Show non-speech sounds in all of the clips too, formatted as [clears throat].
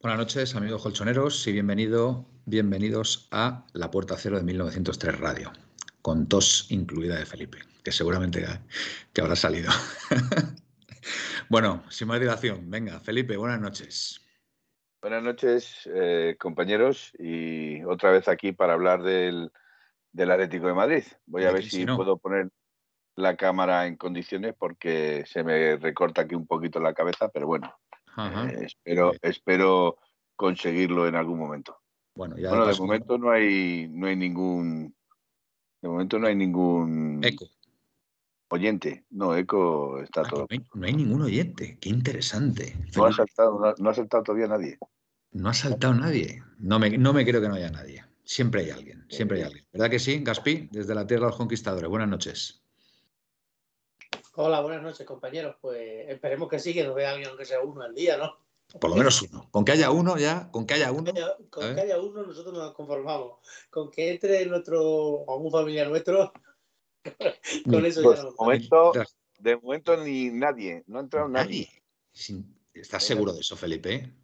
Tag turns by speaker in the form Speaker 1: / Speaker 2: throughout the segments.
Speaker 1: Buenas noches, amigos colchoneros, y bienvenido, bienvenidos a La Puerta Cero de 1903 Radio, con tos incluida de Felipe, que seguramente que habrá salido. [laughs] bueno, sin más dilación, venga, Felipe, buenas noches.
Speaker 2: Buenas noches, eh, compañeros, y otra vez aquí para hablar del, del Atlético de Madrid. Voy a ver si puedo poner la cámara en condiciones porque se me recorta aquí un poquito la cabeza, pero bueno, eh, espero, espero conseguirlo en algún momento. Bueno, ya de, momento no hay, no hay ningún. De momento no hay ningún.
Speaker 1: Eco.
Speaker 2: Oyente. No, eco está ah, todo.
Speaker 1: No hay, ningún oyente. Qué interesante.
Speaker 2: No ha, saltado, no, ha saltado todavía nadie.
Speaker 1: No ha saltado nadie. No me, no me creo que no haya nadie. Siempre hay alguien, siempre hay alguien. ¿Verdad que sí, Gaspi? Desde la Tierra de los Conquistadores. Buenas noches.
Speaker 3: Hola, buenas noches, compañeros. Pues esperemos que sí, que nos vea alguien, aunque sea uno al día, ¿no?
Speaker 1: Por lo menos uno. Con que haya uno ya, con que haya uno.
Speaker 3: Con que haya, uno, nosotros nos conformamos. Con que entre nuestro, algún familiar nuestro, [laughs] con eso
Speaker 2: pues, ya De momento, de momento ni nadie, no ha entrado nadie.
Speaker 1: ¿Estás seguro de eso, Felipe?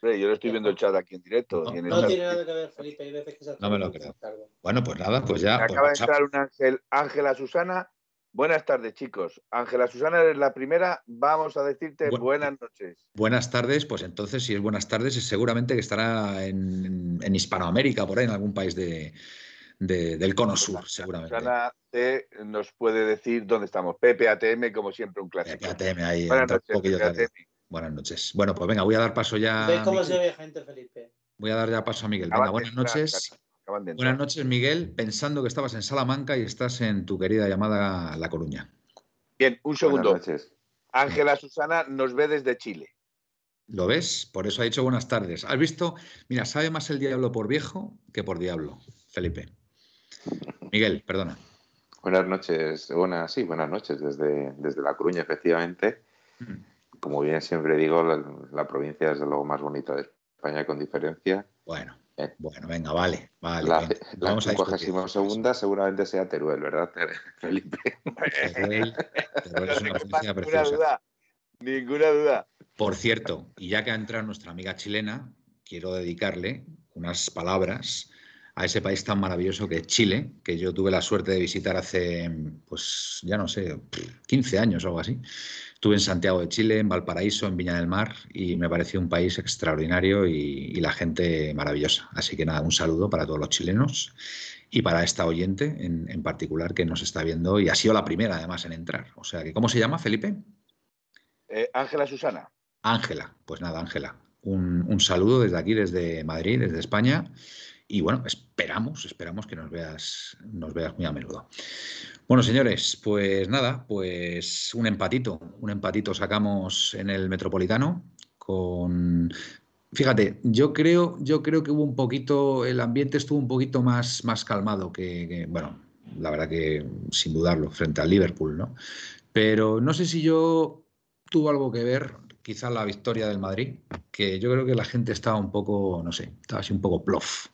Speaker 2: yo lo estoy viendo el chat aquí en directo.
Speaker 3: No, tiene nada que ver, Felipe. Hay veces que se
Speaker 1: no me lo creo. Bueno, pues nada, pues ya.
Speaker 2: Pues acaba de entrar un ángel, Ángela Susana Buenas tardes, chicos. Ángela Susana, eres la primera. Vamos a decirte buenas noches.
Speaker 1: Buenas tardes, pues entonces, si es buenas tardes, es seguramente que estará en, Hispanoamérica, por ahí, en algún país de, del cono sur, seguramente.
Speaker 2: Susana nos puede decir dónde estamos. PPATM, como siempre, un clásico.
Speaker 1: PPATM, ahí. Buenas noches, Buenas noches. Bueno, pues venga, voy a dar paso ya.
Speaker 3: cómo se ve, gente, Felipe?
Speaker 1: Voy a dar ya paso a Miguel. Venga, buenas noches. Buenas noches, Miguel. Pensando que estabas en Salamanca y estás en tu querida llamada La Coruña.
Speaker 2: Bien, un segundo. Buenas noches. Ángela Susana nos ve desde Chile.
Speaker 1: ¿Lo ves? Por eso ha dicho buenas tardes. ¿Has visto? Mira, sabe más el diablo por viejo que por diablo, Felipe. Miguel, perdona.
Speaker 4: Buenas noches, buenas, sí, buenas noches desde, desde La Coruña, efectivamente. Mm. Como bien siempre digo, la, la provincia es lo más bonito de España con diferencia.
Speaker 1: Bueno, bueno, venga, vale, vale.
Speaker 4: La, vamos a segunda seguramente sea Teruel, ¿verdad, [laughs] Felipe?
Speaker 2: Teruel, es una provincia preciosa. Ninguna duda, ninguna duda.
Speaker 1: Por cierto, y ya que ha entrado nuestra amiga chilena, quiero dedicarle unas palabras a ese país tan maravilloso que es Chile, que yo tuve la suerte de visitar hace, pues ya no sé, 15 años o algo así. Estuve en Santiago de Chile, en Valparaíso, en Viña del Mar y me pareció un país extraordinario y, la gente maravillosa. Así que nada, un saludo para todos los chilenos y para esta oyente en, particular que nos está viendo y ha sido la primera además en entrar. O sea que, ¿cómo se llama, Felipe?
Speaker 2: Eh, Ángela Susana.
Speaker 1: Ángela, pues nada, Ángela. Un, un saludo desde aquí, desde Madrid, desde España y bueno, esperamos, esperamos que nos veas, nos veas muy a menudo. Bueno, señores, pues nada, pues un empatito, un empatito sacamos en el Metropolitano con Fíjate, yo creo, yo creo que hubo un poquito, el ambiente estuvo un poquito más, más calmado que, bueno, la verdad que sin dudarlo, frente al Liverpool, ¿no? Pero no sé si yo tuvo algo que ver quizá la victoria del Madrid, que yo creo que la gente estaba un poco, no sé, estaba así un poco plof,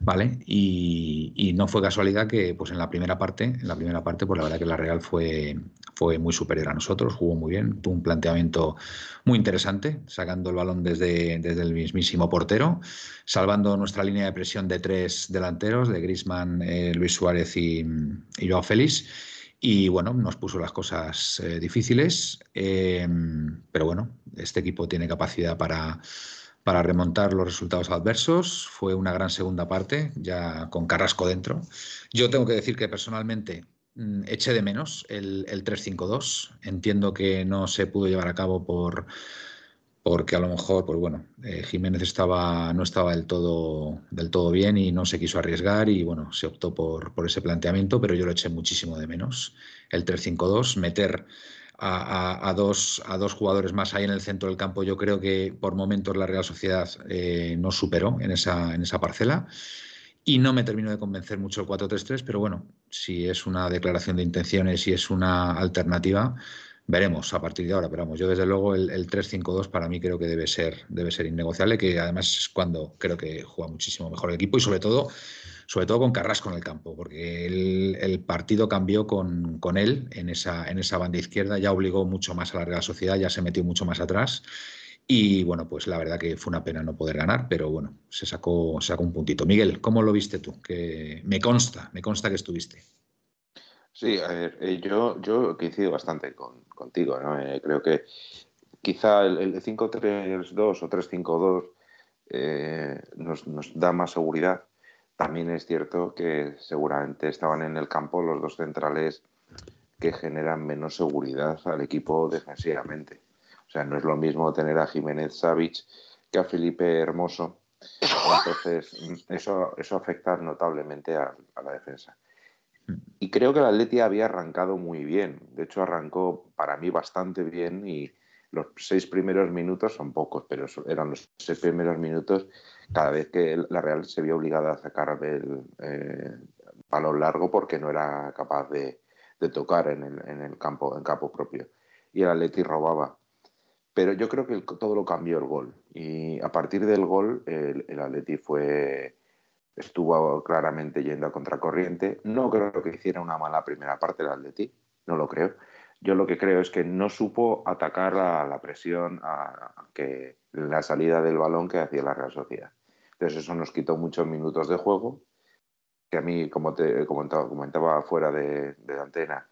Speaker 1: ¿vale? Y, no fue casualidad que pues en la primera parte, en la primera parte, pues la verdad que la Real fue, fue muy superior a nosotros, jugó muy bien, tuvo un planteamiento muy interesante, sacando el balón desde, desde el mismísimo portero, salvando nuestra línea de presión de tres delanteros, de Grisman, eh, Luis Suárez y, y Joao Félix y bueno, nos puso las cosas eh, difíciles, em, pero bueno, este equipo tiene capacidad para, para remontar los resultados adversos. Fue una gran segunda parte, ya con Carrasco dentro. Yo tengo que decir que personalmente mm, eché de menos el, el 3-5-2. Entiendo que no se pudo llevar a cabo por porque a lo mejor, pues bueno, eh, Jiménez estaba, no estaba del todo, del todo bien y no se quiso arriesgar y bueno, se optó por, por ese planteamiento, pero yo lo eché muchísimo de menos. El 3-5-2, meter a, dos, a dos jugadores más ahí en el centro del campo, yo creo que por momentos la Real Sociedad eh, no superó en esa, en esa parcela. Y no me terminó de convencer mucho el 4-3-3, pero bueno, si es una declaración de intenciones y es una alternativa, veremos a partir de ahora, pero vamos, yo desde luego el, el 3-5-2 para mí creo que debe ser, debe ser innegociable, que además es cuando creo que juega muchísimo mejor el equipo y sobre todo, sobre todo con Carrasco en el campo, porque el, partido cambió con, con, él en esa, en esa banda izquierda, ya obligó mucho más a la Real Sociedad, ya se metió mucho más atrás. Y bueno, pues la verdad que fue una pena no poder ganar, pero bueno, se sacó, se sacó un puntito. Miguel, ¿cómo lo viste tú? Que me consta, me consta que estuviste.
Speaker 4: Sí, a ver, eh, yo, yo coincido bastante contigo, ¿no? Eh, creo que quizá el, 5-3-2 o 3-5-2 eh, nos, da más seguridad. También es cierto que seguramente estaban en el campo los dos centrales que generan menos seguridad al equipo defensivamente. O sea, no es lo mismo tener a Jiménez Savic que a Felipe Hermoso. [laughs] Entonces, eso, eso afecta notablemente a la defensa. Y creo que el Atleti había arrancado muy bien. De hecho, arrancó para mí bastante bien y los seis primeros minutos son pocos, pero eran los seis primeros minutos cada vez que la Real se vio obligada a sacar el eh, balón largo porque no era capaz de, tocar en el, campo, en campo propio. Y el Atleti robaba. Pero yo creo que todo lo cambió el gol. Y a partir del gol, el, el Atleti fue estuvo claramente yendo a contracorriente. No creo que hiciera una mala primera parte del Atleti, no lo creo. Yo lo que creo es que no supo atacar a la presión, a, que la salida del balón que hacía la Real Sociedad. Entonces eso nos quitó muchos minutos de juego, que a mí, como te comentaba, comentaba fuera de, de la antena,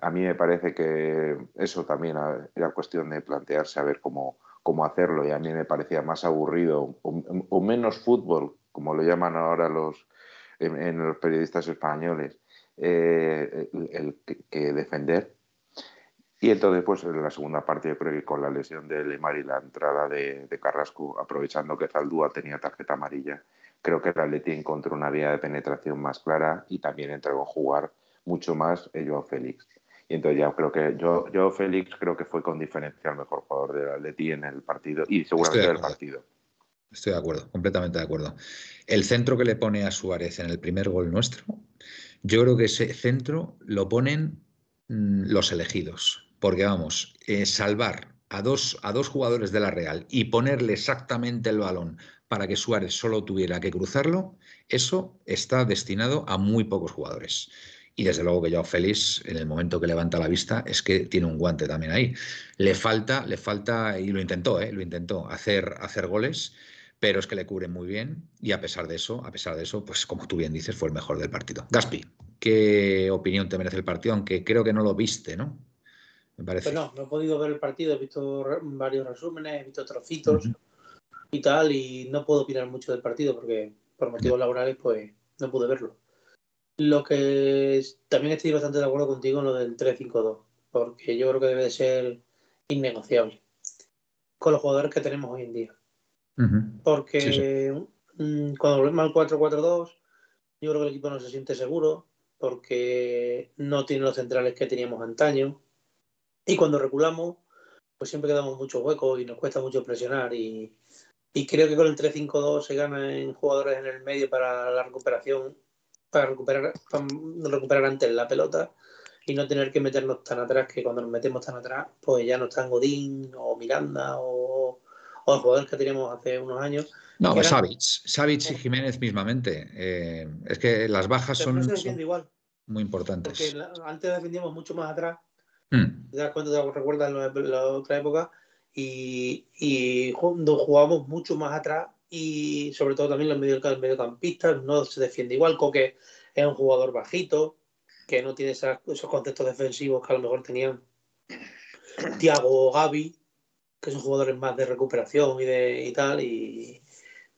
Speaker 4: a mí me parece que eso también era cuestión de plantearse a ver cómo, cómo hacerlo y a mí me parecía más aburrido o menos fútbol como lo llaman ahora los, en, los periodistas españoles, eh, el, que defender. Y entonces, pues en la segunda parte, yo creo que con la lesión de Lemar y la entrada de, Carrasco, aprovechando que Zaldúa tenía tarjeta amarilla, creo que el Atleti encontró una vía de penetración más clara y también entregó a jugar mucho más el Joao Félix. Y entonces ya creo que yo, Joao Félix creo que fue con diferencia el mejor jugador del Atleti en el partido y seguramente del partido.
Speaker 1: Estoy de acuerdo, completamente de acuerdo. El centro que le pone a Suárez en el primer gol nuestro, yo creo que ese centro lo ponen mm, los elegidos. Porque vamos, eh, salvar a dos, a dos jugadores de la Real y ponerle exactamente el balón para que Suárez solo tuviera que cruzarlo, eso está destinado a muy pocos jugadores. Y desde luego que Joao Félix, en el momento que levanta la vista, es que tiene un guante también ahí. Le falta, le falta, y lo intentó, ¿eh? lo intentó, hacer, hacer goles pero es que le cubre muy bien y a pesar de eso, a pesar de eso, pues como tú bien dices, fue el mejor del partido. Gaspi, ¿qué opinión te merece el partido? Aunque creo que no lo viste, ¿no?
Speaker 3: Me parece. Pues no, no he podido ver el partido, he visto varios resúmenes, he visto trocitos y tal, y no puedo opinar mucho del partido porque por motivos laborales pues no pude verlo. Lo que también estoy bastante de acuerdo contigo en lo del 3-5-2, porque yo creo que debe de ser innegociable con los jugadores que tenemos hoy en día. Porque mm, cuando volvemos al 4-4-2, yo creo que el equipo no se siente seguro porque no tiene los centrales que teníamos antaño. Y cuando reculamos, pues siempre quedamos muchos huecos y nos cuesta mucho presionar. Y, creo que con el 3-5-2 se gana en jugadores en el medio para la recuperación, para recuperar, para recuperar antes la pelota y no tener que meternos tan atrás que cuando nos metemos tan atrás, pues ya no están Godín o Miranda o o los jugadores que teníamos hace unos años.
Speaker 1: No, pues Savic, y Jiménez mismamente. Eh, es que las bajas son, muy importantes.
Speaker 3: Porque antes defendíamos mucho más atrás. Mm. ¿Te das cuenta? ¿Te recuerdas la, otra época? Y, y jugábamos mucho más atrás y sobre todo también los mediocampistas no se defiende igual. Coque es un jugador bajito que no tiene esos conceptos defensivos que a lo mejor tenían Tiago o Gaby que son jugadores más de recuperación y de y tal, y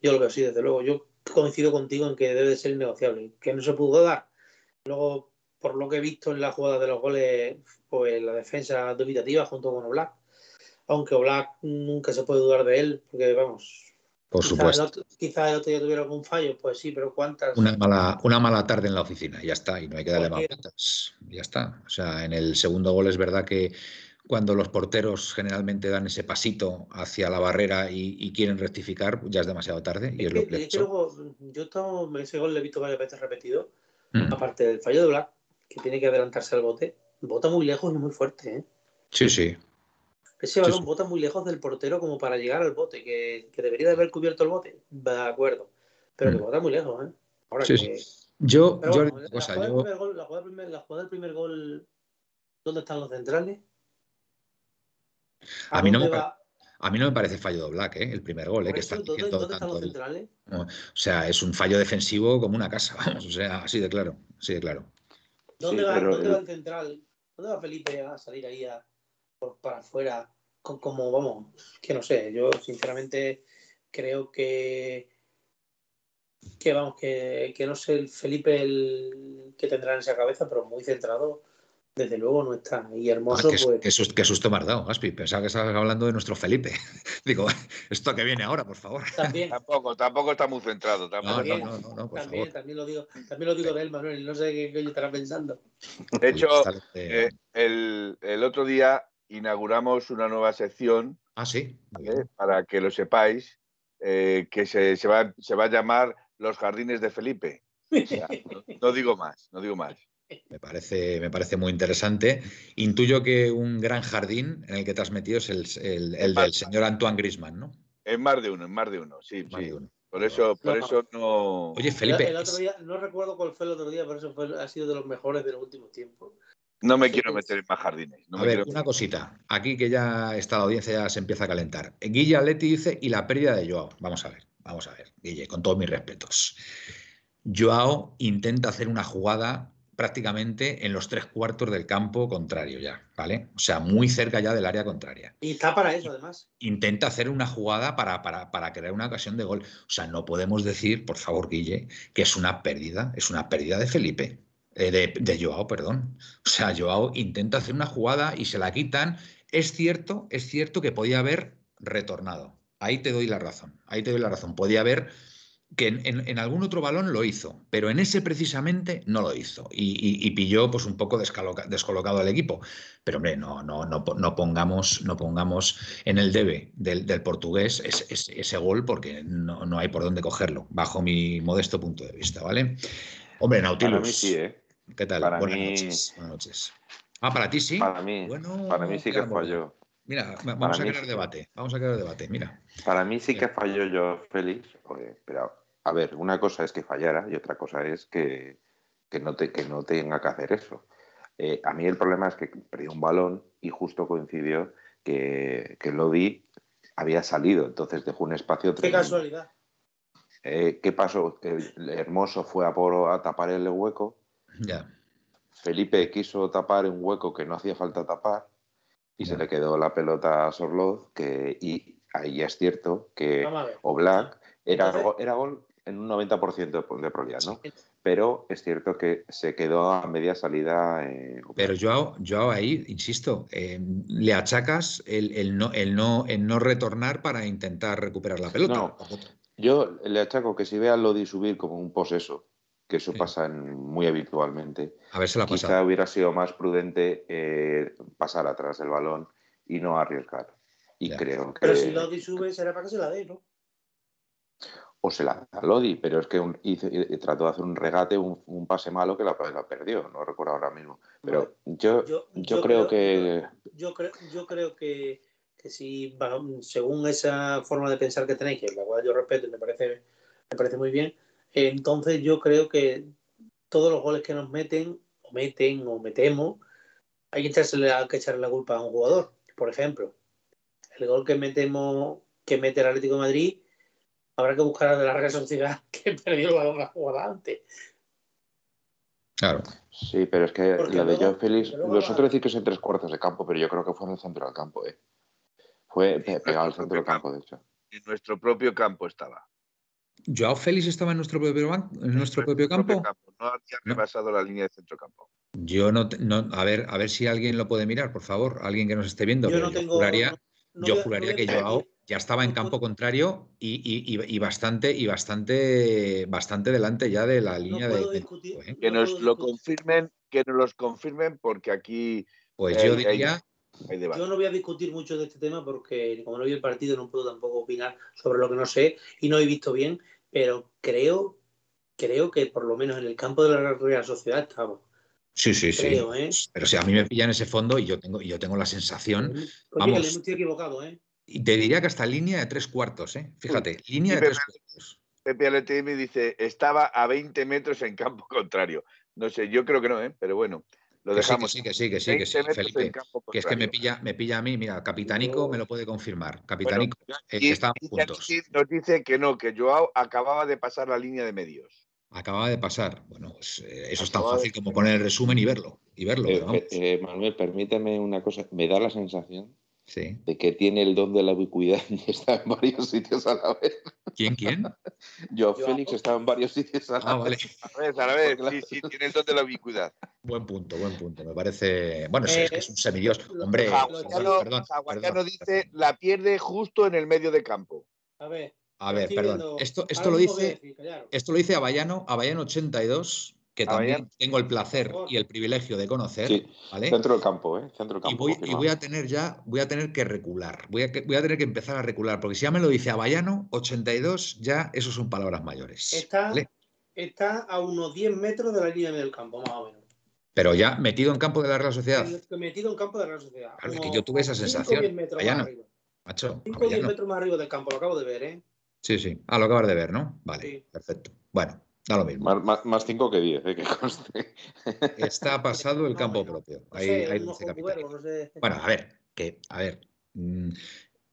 Speaker 3: yo lo veo así, desde luego. Yo coincido contigo en que debe de ser innegociable, que no se pudo dar. Luego, por lo que he visto en la jugada de los goles, pues la defensa dubitativa junto con Oblak. Aunque Oblak nunca se puede dudar de él, porque vamos.
Speaker 1: Por supuesto.
Speaker 3: Quizás el, otro día tuviera algún fallo, pues sí, pero ¿cuántas?
Speaker 1: Una mala, una mala tarde en la oficina, ya está, y no hay que darle más vueltas. Ya está. O sea, en el segundo gol es verdad que cuando los porteros generalmente dan ese pasito hacia la barrera y, quieren rectificar, ya es demasiado tarde. Y es, lo que,
Speaker 3: yo estaba, ese gol le he visto varias veces repetido, mm. aparte del fallo de Black, que tiene que adelantarse al bote, bota muy lejos y muy fuerte. ¿eh?
Speaker 1: Sí, sí.
Speaker 3: Ese balón bota muy lejos del portero como para llegar al bote, que, debería de haber cubierto el bote, de acuerdo, pero que mm. bota muy lejos. ¿eh?
Speaker 1: Ahora sí, sí. Yo, yo la,
Speaker 3: jugada del primer gol, ¿dónde están los centrales?
Speaker 1: A, mí no me, a mí no me parece fallo de Black, ¿eh? el primer gol, ¿eh? que está
Speaker 3: ¿dónde, ¿dónde están los centrales?
Speaker 1: O sea, es un fallo defensivo como una casa, [laughs] vamos, o sea, así de claro, así de claro.
Speaker 3: ¿Dónde, va, ¿dónde va el central? ¿Dónde va Felipe a salir ahí a, por, para afuera? Como, vamos, que no sé, yo sinceramente creo que que vamos, que, que no sé el Felipe el que tendrá en esa cabeza, pero muy centrado desde luego no está. Y hermoso,
Speaker 1: ah,
Speaker 3: pues.
Speaker 1: Qué, susto, me has dado, Gaspi. Pensaba que estabas hablando de nuestro Felipe. [laughs] Digo, [laughs] esto que viene ahora, por favor.
Speaker 2: También. tampoco, tampoco está muy centrado.
Speaker 3: También, también, lo digo, también lo digo de él, Manuel. No sé qué, qué estará pensando.
Speaker 2: De hecho, eh, el, el, otro día inauguramos una nueva sección.
Speaker 1: Ah, sí.
Speaker 2: Para que lo sepáis, eh, que se, se, va, se va a llamar Los Jardines de Felipe. no digo más, no digo más.
Speaker 1: Me parece, me parece muy interesante. Intuyo que un gran jardín en el que te has metido es el, del señor Antoine Grisman, ¿no?
Speaker 2: Es más de uno, es más de uno, sí, sí. Por eso, por eso no.
Speaker 1: Oye, Felipe.
Speaker 3: El otro día, no recuerdo cuál fue el otro día, pero eso fue, ha sido de los mejores de los últimos tiempos.
Speaker 2: No me quiero meter en más jardines.
Speaker 1: a ver, una cosita. Aquí que ya está la audiencia, ya se empieza a calentar. Guilla Leti dice, y la pérdida de Joao. Vamos a ver, vamos a ver, Guille, con todos mis respetos. Joao intenta hacer una jugada prácticamente en los tres cuartos del campo contrario ya, ¿vale? O sea, muy cerca ya del área contraria.
Speaker 3: Y está para eso, además.
Speaker 1: Intenta hacer una jugada para, para, crear una ocasión de gol. O sea, no podemos decir, por favor, Guille, que es una pérdida, es una pérdida de Felipe, eh, de, de Joao, perdón. O sea, Joao intenta hacer una jugada y se la quitan. Es cierto, es cierto que podía haber retornado. Ahí te doy la razón, ahí te doy la razón. Podía haber que en, algún otro balón lo hizo, pero en ese precisamente no lo hizo y, pilló pues un poco descolocado al equipo. Pero hombre, no, no, no, no, pongamos, no pongamos en el debe del, portugués ese, gol porque no, hay por dónde cogerlo, bajo mi modesto punto de vista, ¿vale? Hombre, Nautilus. Para
Speaker 4: mí sí, ¿eh?
Speaker 1: ¿Qué tal? Buenas, noches. Buenas noches. Ah, para ti sí.
Speaker 4: Para mí, para mí sí que falló.
Speaker 1: Mira, vamos a crear debate. Vamos a crear debate, mira.
Speaker 4: Para mí sí que falló yo, Félix. Pero, a ver, una cosa es que fallara y otra cosa es que, no, te, que no tenga que hacer eso. Eh, a mí el problema es que perdió un balón y justo coincidió que, que Lodi había salido, entonces dejó un espacio.
Speaker 3: Qué casualidad.
Speaker 4: Eh, ¿Qué pasó? El Hermoso fue a, por, a tapar el hueco.
Speaker 1: Ya.
Speaker 4: Felipe quiso tapar un hueco que no hacía falta tapar y se le quedó la pelota a Sorloz, que, y ahí es cierto que Oblak era, era gol en un 90% de probabilidad, ¿no? Pero es cierto que se quedó a media salida. Eh,
Speaker 1: Pero yo, yo ahí, insisto, eh, le achacas el, no, el, no, el no retornar para intentar recuperar la pelota. No,
Speaker 4: yo le achaco que si ve a Lodi subir como un poseso, que eso pasa muy habitualmente.
Speaker 1: A ver, se la
Speaker 4: Quizá hubiera sido más prudente eh, pasar atrás del balón y no arriesgar. Y creo que...
Speaker 3: Pero si Lodi sube, será para que se la dé, ¿no?
Speaker 4: O se la da Lodi, pero es que trató de hacer un regate, un, pase malo que la, perdió, no recuerdo ahora mismo. Pero yo, yo, creo, que...
Speaker 3: Yo creo, yo creo que, que si, según esa forma de pensar que tenéis, que la cual yo respeto y me parece, me parece muy bien, entonces yo creo que todos los goles que nos meten, o meten, o metemos, hay que echarle, hay que echarle la culpa a un jugador. Por ejemplo, el gol que metemos, que mete el Atlético de Madrid, habrá que buscar a la Real Sociedad [laughs] que perdió el balón la jugada antes.
Speaker 1: Claro.
Speaker 4: Sí, pero es que la de John Félix, vosotros decís que es en tres cuartos de campo, pero yo creo que fue en el centro del campo, ¿eh? Fue pegado al centro del campo, de hecho.
Speaker 2: En nuestro propio campo estaba.
Speaker 1: ¿Joao Félix estaba en nuestro propio, en nuestro propio campo?
Speaker 2: No había repasado la línea de centro campo.
Speaker 1: Yo no, a ver, a ver si alguien lo puede mirar, por favor, alguien que nos esté viendo.
Speaker 3: Yo, no tengo,
Speaker 1: juraría, yo juraría que Joao ya estaba en campo contrario y, bastante y bastante bastante delante ya de la línea de,
Speaker 2: ¿eh? que nos lo confirmen que nos los confirmen porque aquí
Speaker 1: pues yo diría
Speaker 3: yo no voy a discutir mucho de este tema porque como no vi el partido no puedo tampoco opinar sobre lo que no sé y no he visto bien pero creo creo que por lo menos en el campo de la Real Sociedad estamos
Speaker 1: Sí, sí, sí. ¿eh? Pero si a mí me pillan ese fondo y yo tengo, yo tengo la sensación. Pues vamos,
Speaker 3: estoy equivocado, ¿eh?
Speaker 1: Y te diría que hasta línea de tres cuartos, ¿eh? Fíjate, línea de tres cuartos.
Speaker 2: Pepe me dice, estaba a 20 metros en campo [laughs] contrario. No sé, yo creo que no, ¿eh? Pero bueno, lo dejamos.
Speaker 1: Sí, que sí, que sí, que sí, Felipe. Que es que me pilla, me pilla a mí, mira, Capitanico me lo puede confirmar. Capitanico, eh, que estaban juntos.
Speaker 2: Nos dice que no, que Joao acababa de pasar la línea de medios.
Speaker 1: Acaba de pasar. Bueno, pues eh, eso es tan fácil como poner el resumen y verlo. Y verlo
Speaker 4: eh, Manuel, permíteme una cosa. Me da la sensación de que tiene el don de la ubicuidad [laughs] y está en varios sitios a la vez.
Speaker 1: ¿Quién, quién? [laughs]
Speaker 4: Yo, Félix, estaba en varios sitios a la
Speaker 2: ah,
Speaker 4: vez.
Speaker 2: A [laughs] ver, a la vez, sí, sí, tiene el don de la ubicuidad.
Speaker 1: Buen punto, buen punto. Me parece. Bueno, es, que es un semidios. Hombre,
Speaker 2: perdón, perdón, dice la pierde justo en el medio de campo.
Speaker 3: A ver.
Speaker 1: A ver, perdón. Esto, esto lo dice. Esto lo dice Avallano, Avallano 82, que también tengo el placer y el privilegio de conocer.
Speaker 4: Centro del campo, ¿eh? Centro
Speaker 1: campo. Y voy, a tener ya, voy a tener que recular. Voy a, voy a tener que empezar a recular, porque si ya me lo dice Avallano, 82, ya eso son palabras mayores.
Speaker 3: Está, está a unos 10 metros de la línea del campo, más o menos.
Speaker 1: Pero ya metido en campo de la Real Sociedad.
Speaker 3: Metido en campo de la Real Sociedad.
Speaker 1: Claro, que yo tuve esa sensación.
Speaker 3: 5 metros más arriba.
Speaker 1: Macho,
Speaker 3: 5 o 10 metros más arriba del campo, lo acabo de ver, ¿eh?
Speaker 1: Sí, sí. Ah, lo acabas de ver, ¿no? Vale, perfecto. Bueno, Da lo mismo.
Speaker 4: Más 5 que 10, ¿eh? que conste.
Speaker 1: Está [laughs] pasado el campo propio. Ahí, Bueno, a ver, que, a ver, mm,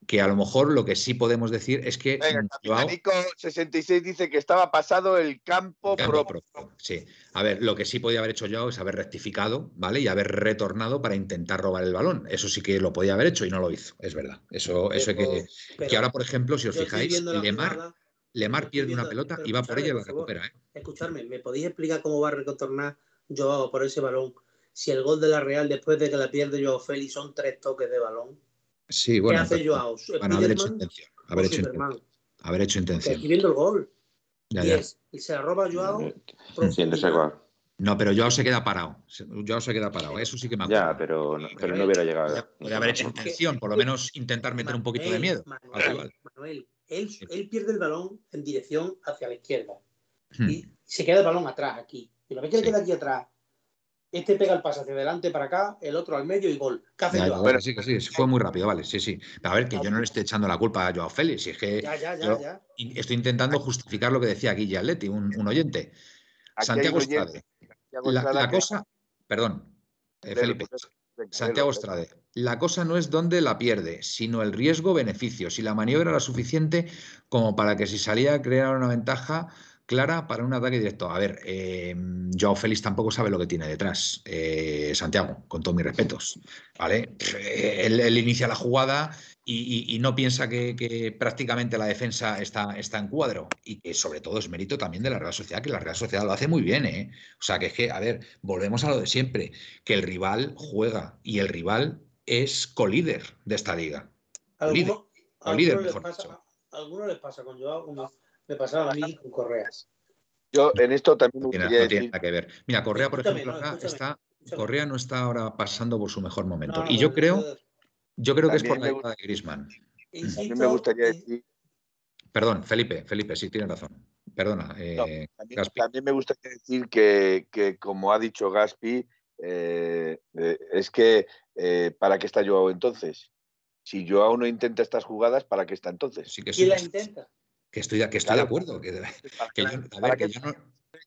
Speaker 1: que a lo mejor lo que sí podemos decir es que.
Speaker 2: Venga, Capitanico 66 dice que estaba pasado el campo, propio.
Speaker 1: Sí, a ver, lo que sí podía haber hecho yo es haber rectificado, ¿vale? Y haber retornado para intentar robar el balón. Eso sí que lo podía haber hecho y no lo hizo, es verdad. Eso, eso que. Que ahora, por ejemplo, si os fijáis, Lemar. Lemar pierde una pelota y va por ella y la recupera. ¿eh?
Speaker 3: Escuchadme, ¿me podéis explicar cómo va a retornar Joao por ese balón? Si el gol de la Real después de que la pierde Joao Félix son tres toques de balón.
Speaker 1: Sí, bueno.
Speaker 3: ¿Qué hace Joao?
Speaker 1: Bueno, haber hecho intención. Haber hecho intención. Haber hecho intención.
Speaker 3: Aquí viendo el gol. y, se la roba Joao.
Speaker 1: No, pero Joao se queda parado. Joao se queda parado. Eso sí que me
Speaker 4: acuerdo. Ya, pero, no, pero no hubiera llegado.
Speaker 1: Puede haber hecho intención, por lo menos intentar meter un poquito de miedo.
Speaker 3: Manuel, él, pierde el balón en dirección hacia la izquierda. Hmm. Y se queda el balón atrás aquí. Y la vez que le queda aquí atrás, este pega el pase hacia adelante para acá, el otro al medio y gol. ¿Qué hace
Speaker 1: Pero sí, sí, fue muy rápido, vale, sí, sí. a ver, que yo no le estoy echando la culpa a Joao Félix, si es que
Speaker 3: ya, ya, ya,
Speaker 1: estoy intentando justificar lo que decía Guille Atleti, un, un oyente. Santiago Estrade. La, cosa, perdón, eh, Felipe, Santiago Estrade. La cosa no es dónde la pierde, sino el riesgo-beneficio. Si la maniobra era suficiente como para que si salía a crear una ventaja clara para un ataque directo. A ver, eh, Joao Félix tampoco sabe lo que tiene detrás. Eh, Santiago, con todos mis respetos. ¿Vale? Él, inicia la jugada y, no piensa que, prácticamente la defensa está, está, en cuadro. Y que sobre todo es mérito también de la Real Sociedad, que la Real Sociedad lo hace muy bien. ¿eh? O sea, que es que, a ver, volvemos a lo de siempre, que el rival juega y el rival es colíder de esta liga.
Speaker 3: ¿Alguno, colíder, mejor pasa, ¿Alguno les pasa con Joao? Me pasaba a mí con Correas.
Speaker 2: Yo en esto también me
Speaker 1: gustaría no tiene nada que ver. Mira, Correa, por ejemplo, acá está. Correa no está ahora pasando por su mejor momento. y yo creo, yo creo que es por la llegada de Grisman.
Speaker 2: También me gustaría decir.
Speaker 1: Perdón, Felipe, Felipe, sí, tiene razón. Perdona.
Speaker 2: Eh, también, me gustaría decir que, que como ha dicho Gaspi, eh, eh, es que ¿para qué está Joao entonces? Si Joao no intenta estas jugadas, ¿para qué está entonces?
Speaker 3: Sí que ¿Quién la intenta?
Speaker 1: Que estoy, que estoy de acuerdo. Que, que yo, a ver, que yo no...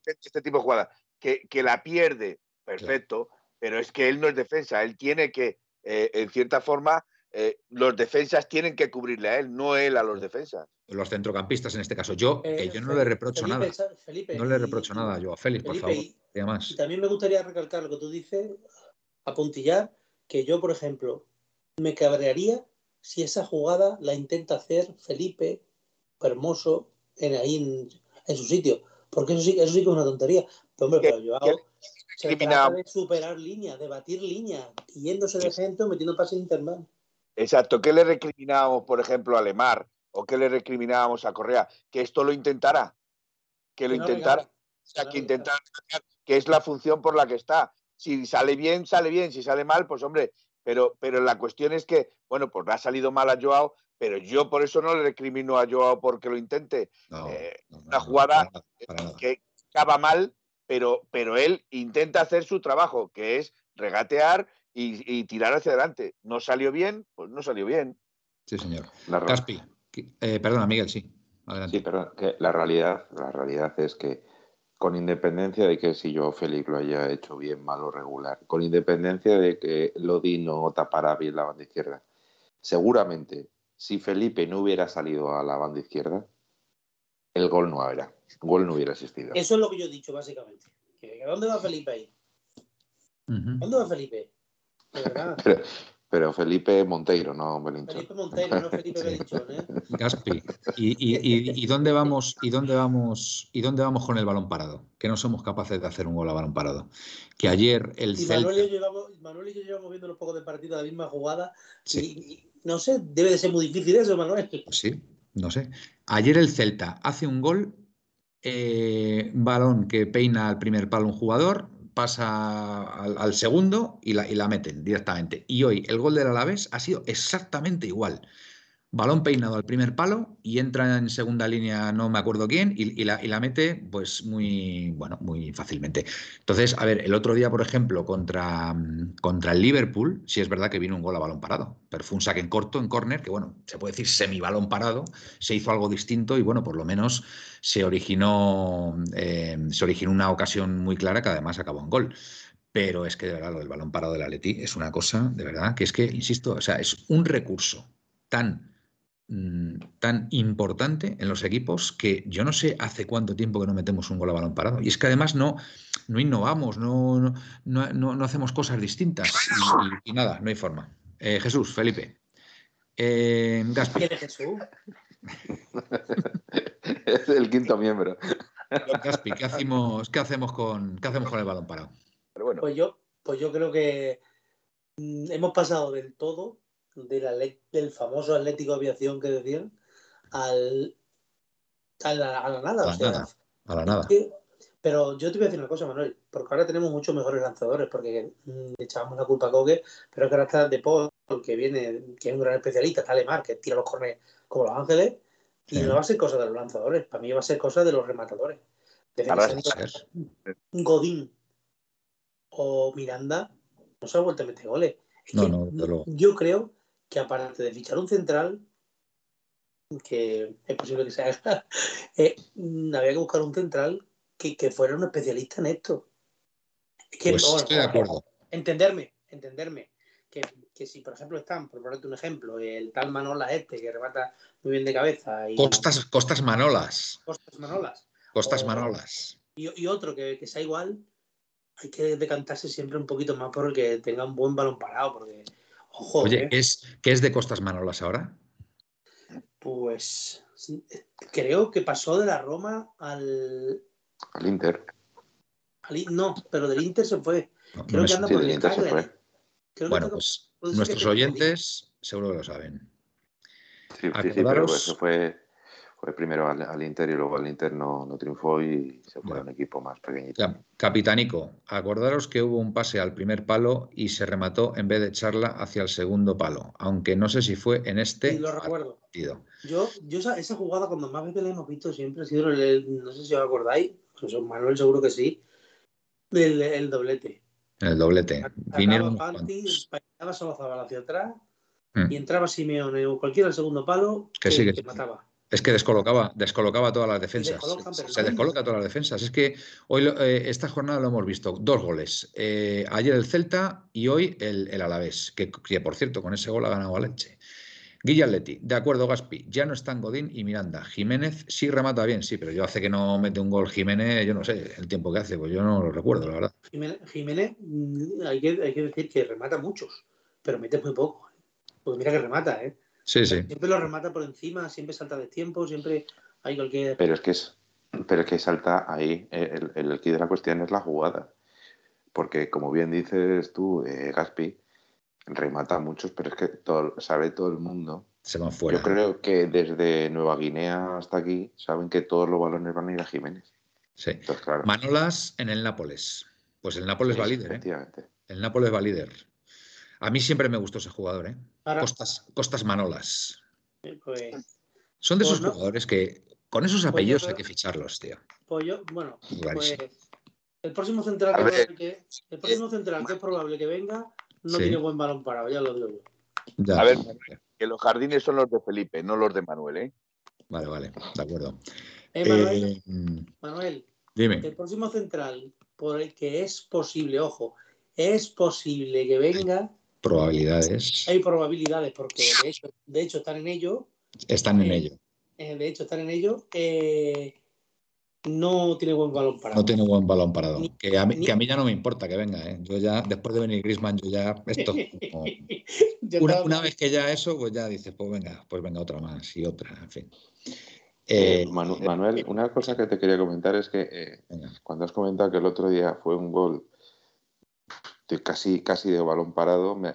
Speaker 2: Este tipo de jugada, que, que la pierde, perfecto, pero es que él no es defensa, él tiene que, eh, en cierta forma, eh, los defensas tienen que cubrirle a él, no él a los defensas.
Speaker 1: Los centrocampistas en este caso. Yo, que eh, yo no le reprocho nada. no le reprocho nada yo a Félix, por favor. Y,
Speaker 3: y, también me gustaría recalcar lo que tú dices, apuntillar, que yo, por ejemplo, me cabrearía si esa jugada la intenta hacer Felipe Hermoso en, ahí en, su sitio. Porque eso sí, eso sí que es una tontería. Pero hombre, pero yo hago, se trata de superar líneas, de batir líneas, yéndose de gente o metiendo pases internos.
Speaker 2: Exacto. ¿Qué le recriminábamos, por ejemplo, a Lemar? ¿O qué le recriminábamos a Correa? Que esto lo intentara. Que lo intentara. O sea, que intentara, que es la función por la que está. Si sale bien, sale bien. Si sale mal, pues hombre, pero, pero la cuestión es que, bueno, pues ha salido mal a Joao, pero yo por eso no le recrimino a Joao porque lo intente. Eh, una jugada que acaba mal, pero, pero él intenta hacer su trabajo, que es regatear y, tirar hacia adelante. ¿No salió bien? Pues no salió bien.
Speaker 1: Sí, señor. Caspi. Eh, perdona, Miguel, sí.
Speaker 4: Sí, perdón. Que la, realidad, la realidad es que con independencia de que si yo Félix lo haya hecho bien, mal o regular, con independencia de que Lodi no tapara bien la banda izquierda, seguramente si Felipe no hubiera salido a la banda izquierda, el gol no habrá, el gol no hubiera existido.
Speaker 3: Eso es lo que yo he dicho básicamente. ¿Dónde va Felipe ahí? ¿Dónde va Felipe? De verdad.
Speaker 4: Pero Felipe Monteiro, no
Speaker 3: Belinchón. Felipe Monteiro, no Felipe [laughs] Belinchón, ¿eh?
Speaker 1: Gaspi, ¿y, dónde vamos, y, dónde vamos, ¿y dónde vamos con el balón parado? Que no somos capaces de hacer un gol a balón parado. Que ayer el
Speaker 3: y Manuel, y yo llevamos, Manuel y yo llevamos viendo un poco de partido la misma jugada. Y, no sé, debe de ser muy difícil eso, Manuel.
Speaker 1: Sí, no sé. Ayer el Celta hace un gol, eh, balón que peina al primer palo un jugador, pasa al, segundo y la, y la, meten directamente. Y hoy el gol del Alavés ha sido exactamente igual balón peinado al primer palo y entra en segunda línea, no me acuerdo quién, y, la, mete pues muy, bueno, muy fácilmente. Entonces, a ver, el otro día, por ejemplo, contra, contra el Liverpool, sí es verdad que vino un gol a balón parado, pero fue un saque en corto, en córner, que bueno, se puede decir semi balón parado, se hizo algo distinto y bueno, por lo menos se originó, eh, se originó una ocasión muy clara que además acabó en gol. Pero es que de verdad lo del balón parado del Atleti es una cosa, de verdad, que es que, insisto, o sea, es un recurso tan Mm, tan importante en los equipos que yo no sé hace cuánto tiempo que no metemos un gol a balón parado. Y es que además no, no innovamos, no, no, no, hacemos cosas distintas y, nada, no hay forma. Eh, Jesús, Felipe. Eh, Gaspi.
Speaker 3: Jesús? [laughs]
Speaker 4: es el quinto miembro.
Speaker 1: Gaspi, ¿qué hacemos, qué hacemos, con, qué hacemos con el balón parado?
Speaker 3: Pues, yo, pues yo creo que mm, hemos pasado del todo del famoso Atlético de Aviación que decían al, a, la, a la nada.
Speaker 1: A la nada.
Speaker 3: pero yo te voy a decir una cosa, Manuel, porque ahora tenemos muchos mejores lanzadores, porque mm, echábamos la culpa a Coque, pero es que ahora está De Paul, que viene, que es un gran especialista, está Lemar, que tira los corners como los ángeles, y no va a ser cosa de los lanzadores, para mí va a ser cosa de los rematadores. Godín o Miranda no se ha vuelto a meter goles.
Speaker 1: no, no,
Speaker 3: yo creo que aparte de fichar un central, que es posible que sea, [laughs] eh, había que buscar un central que, fuera un especialista en esto.
Speaker 1: que, pues estoy de acuerdo.
Speaker 3: Entenderme, entenderme. Que, si, por ejemplo, están, por ponerte un ejemplo, el tal Manola este que remata muy bien de cabeza. Y,
Speaker 1: Costas, Costas Manolas.
Speaker 3: Costas Manolas.
Speaker 1: Costas Manolas.
Speaker 3: Y, otro que, que, sea igual, hay que decantarse siempre un poquito más por el que tenga un buen balón parado, porque
Speaker 1: Oye, ¿qué es, ¿qué es de Costas Manolas ahora?
Speaker 3: Pues creo que pasó de la Roma al.
Speaker 4: Al Inter.
Speaker 1: no,
Speaker 3: pero del Inter se fue. creo que anda por el Inter se fue.
Speaker 1: bueno, pues nuestros oyentes seguro que lo saben.
Speaker 4: Sí, sí, pero eso fue fue primero al, Inter y luego al Inter no, triunfó y se fue a un equipo más pequeñito.
Speaker 1: Capitánico, acordaros que hubo un pase al primer palo y se remató en vez de echarla hacia el segundo palo, aunque no sé si fue en este
Speaker 3: sí, lo recuerdo. partido. Yo, yo esa, jugada cuando más veces la hemos visto siempre ha sido el, no sé si os acordáis, José Manuel seguro que sí, el, doblete.
Speaker 1: El doblete.
Speaker 3: Vinieron pasaba solo hacia atrás mm. y entraba Simeone o cualquiera al segundo palo
Speaker 1: que, sí, que, mataba. Es que descolocaba, descolocaba todas las defensas. Se, descoloca todas las defensas. Es que hoy eh, esta jornada lo hemos visto. Dos goles. Eh, ayer el Celta y hoy el, el Alavés. Que, por cierto, con ese gol ha ganado a Leche. Guillaletti, de acuerdo, Gaspi, ya no están Godín y Miranda. Jiménez sí remata bien, sí, pero yo hace que no mete un gol Jiménez, yo no sé el tiempo que hace, pues yo no lo recuerdo, la verdad.
Speaker 3: Jiménez, mm, hay, que, hay que decir que remata muchos, pero mete muy poco. Pues mira que remata, ¿eh?
Speaker 1: Sí, sí.
Speaker 3: Siempre lo remata por encima, siempre salta de tiempo, siempre hay cualquier.
Speaker 4: Pero es que es, pero es que salta ahí. El, el, el de la cuestión es la jugada. Porque, como bien dices tú, eh, Gaspi, remata muchos, pero es que todo, sabe todo el mundo.
Speaker 1: Se van fuera.
Speaker 4: Yo creo que desde Nueva Guinea hasta aquí saben que todos los balones van a ir a Jiménez.
Speaker 1: Sí. Manolas en el Nápoles. Pues el Nápoles va líder. ¿eh? El Nápoles va líder. A mí siempre me gustó ese jugador, ¿eh? Costas, Costas Manolas. Pues, Son de esos pues jugadores que con esos pues apellidos hay que ficharlos, tío.
Speaker 3: Pues yo, bueno, pues el próximo central, que, el próximo central que es probable que venga no tiene buen balón parado, ya lo digo yo.
Speaker 2: a ver, que los jardines son los de Felipe, no los de Manuel, ¿eh?
Speaker 1: Vale, vale, de acuerdo.
Speaker 3: Eh, Manuel, eh, Manuel, dime. El próximo central, por el que es posible, ojo, es posible que venga.
Speaker 1: Probabilidades.
Speaker 3: Hay probabilidades, porque de hecho, de hecho están en ello.
Speaker 1: Están en eh, ello.
Speaker 3: de hecho, están en ello. no tiene buen balón parado.
Speaker 1: No tiene buen balón parado. que, a mí, que, a mí, ya no me importa que venga. ¿eh? Yo ya, después de venir Grisman, yo ya. Esto, [laughs] una, vez que ya eso, pues ya dices, pues venga, pues venga otra más y otra, en fin.
Speaker 4: Eh, Manuel, una cosa que te quería comentar es que eh, cuando has comentado que el otro día fue un gol de casi, casi de balón parado, me,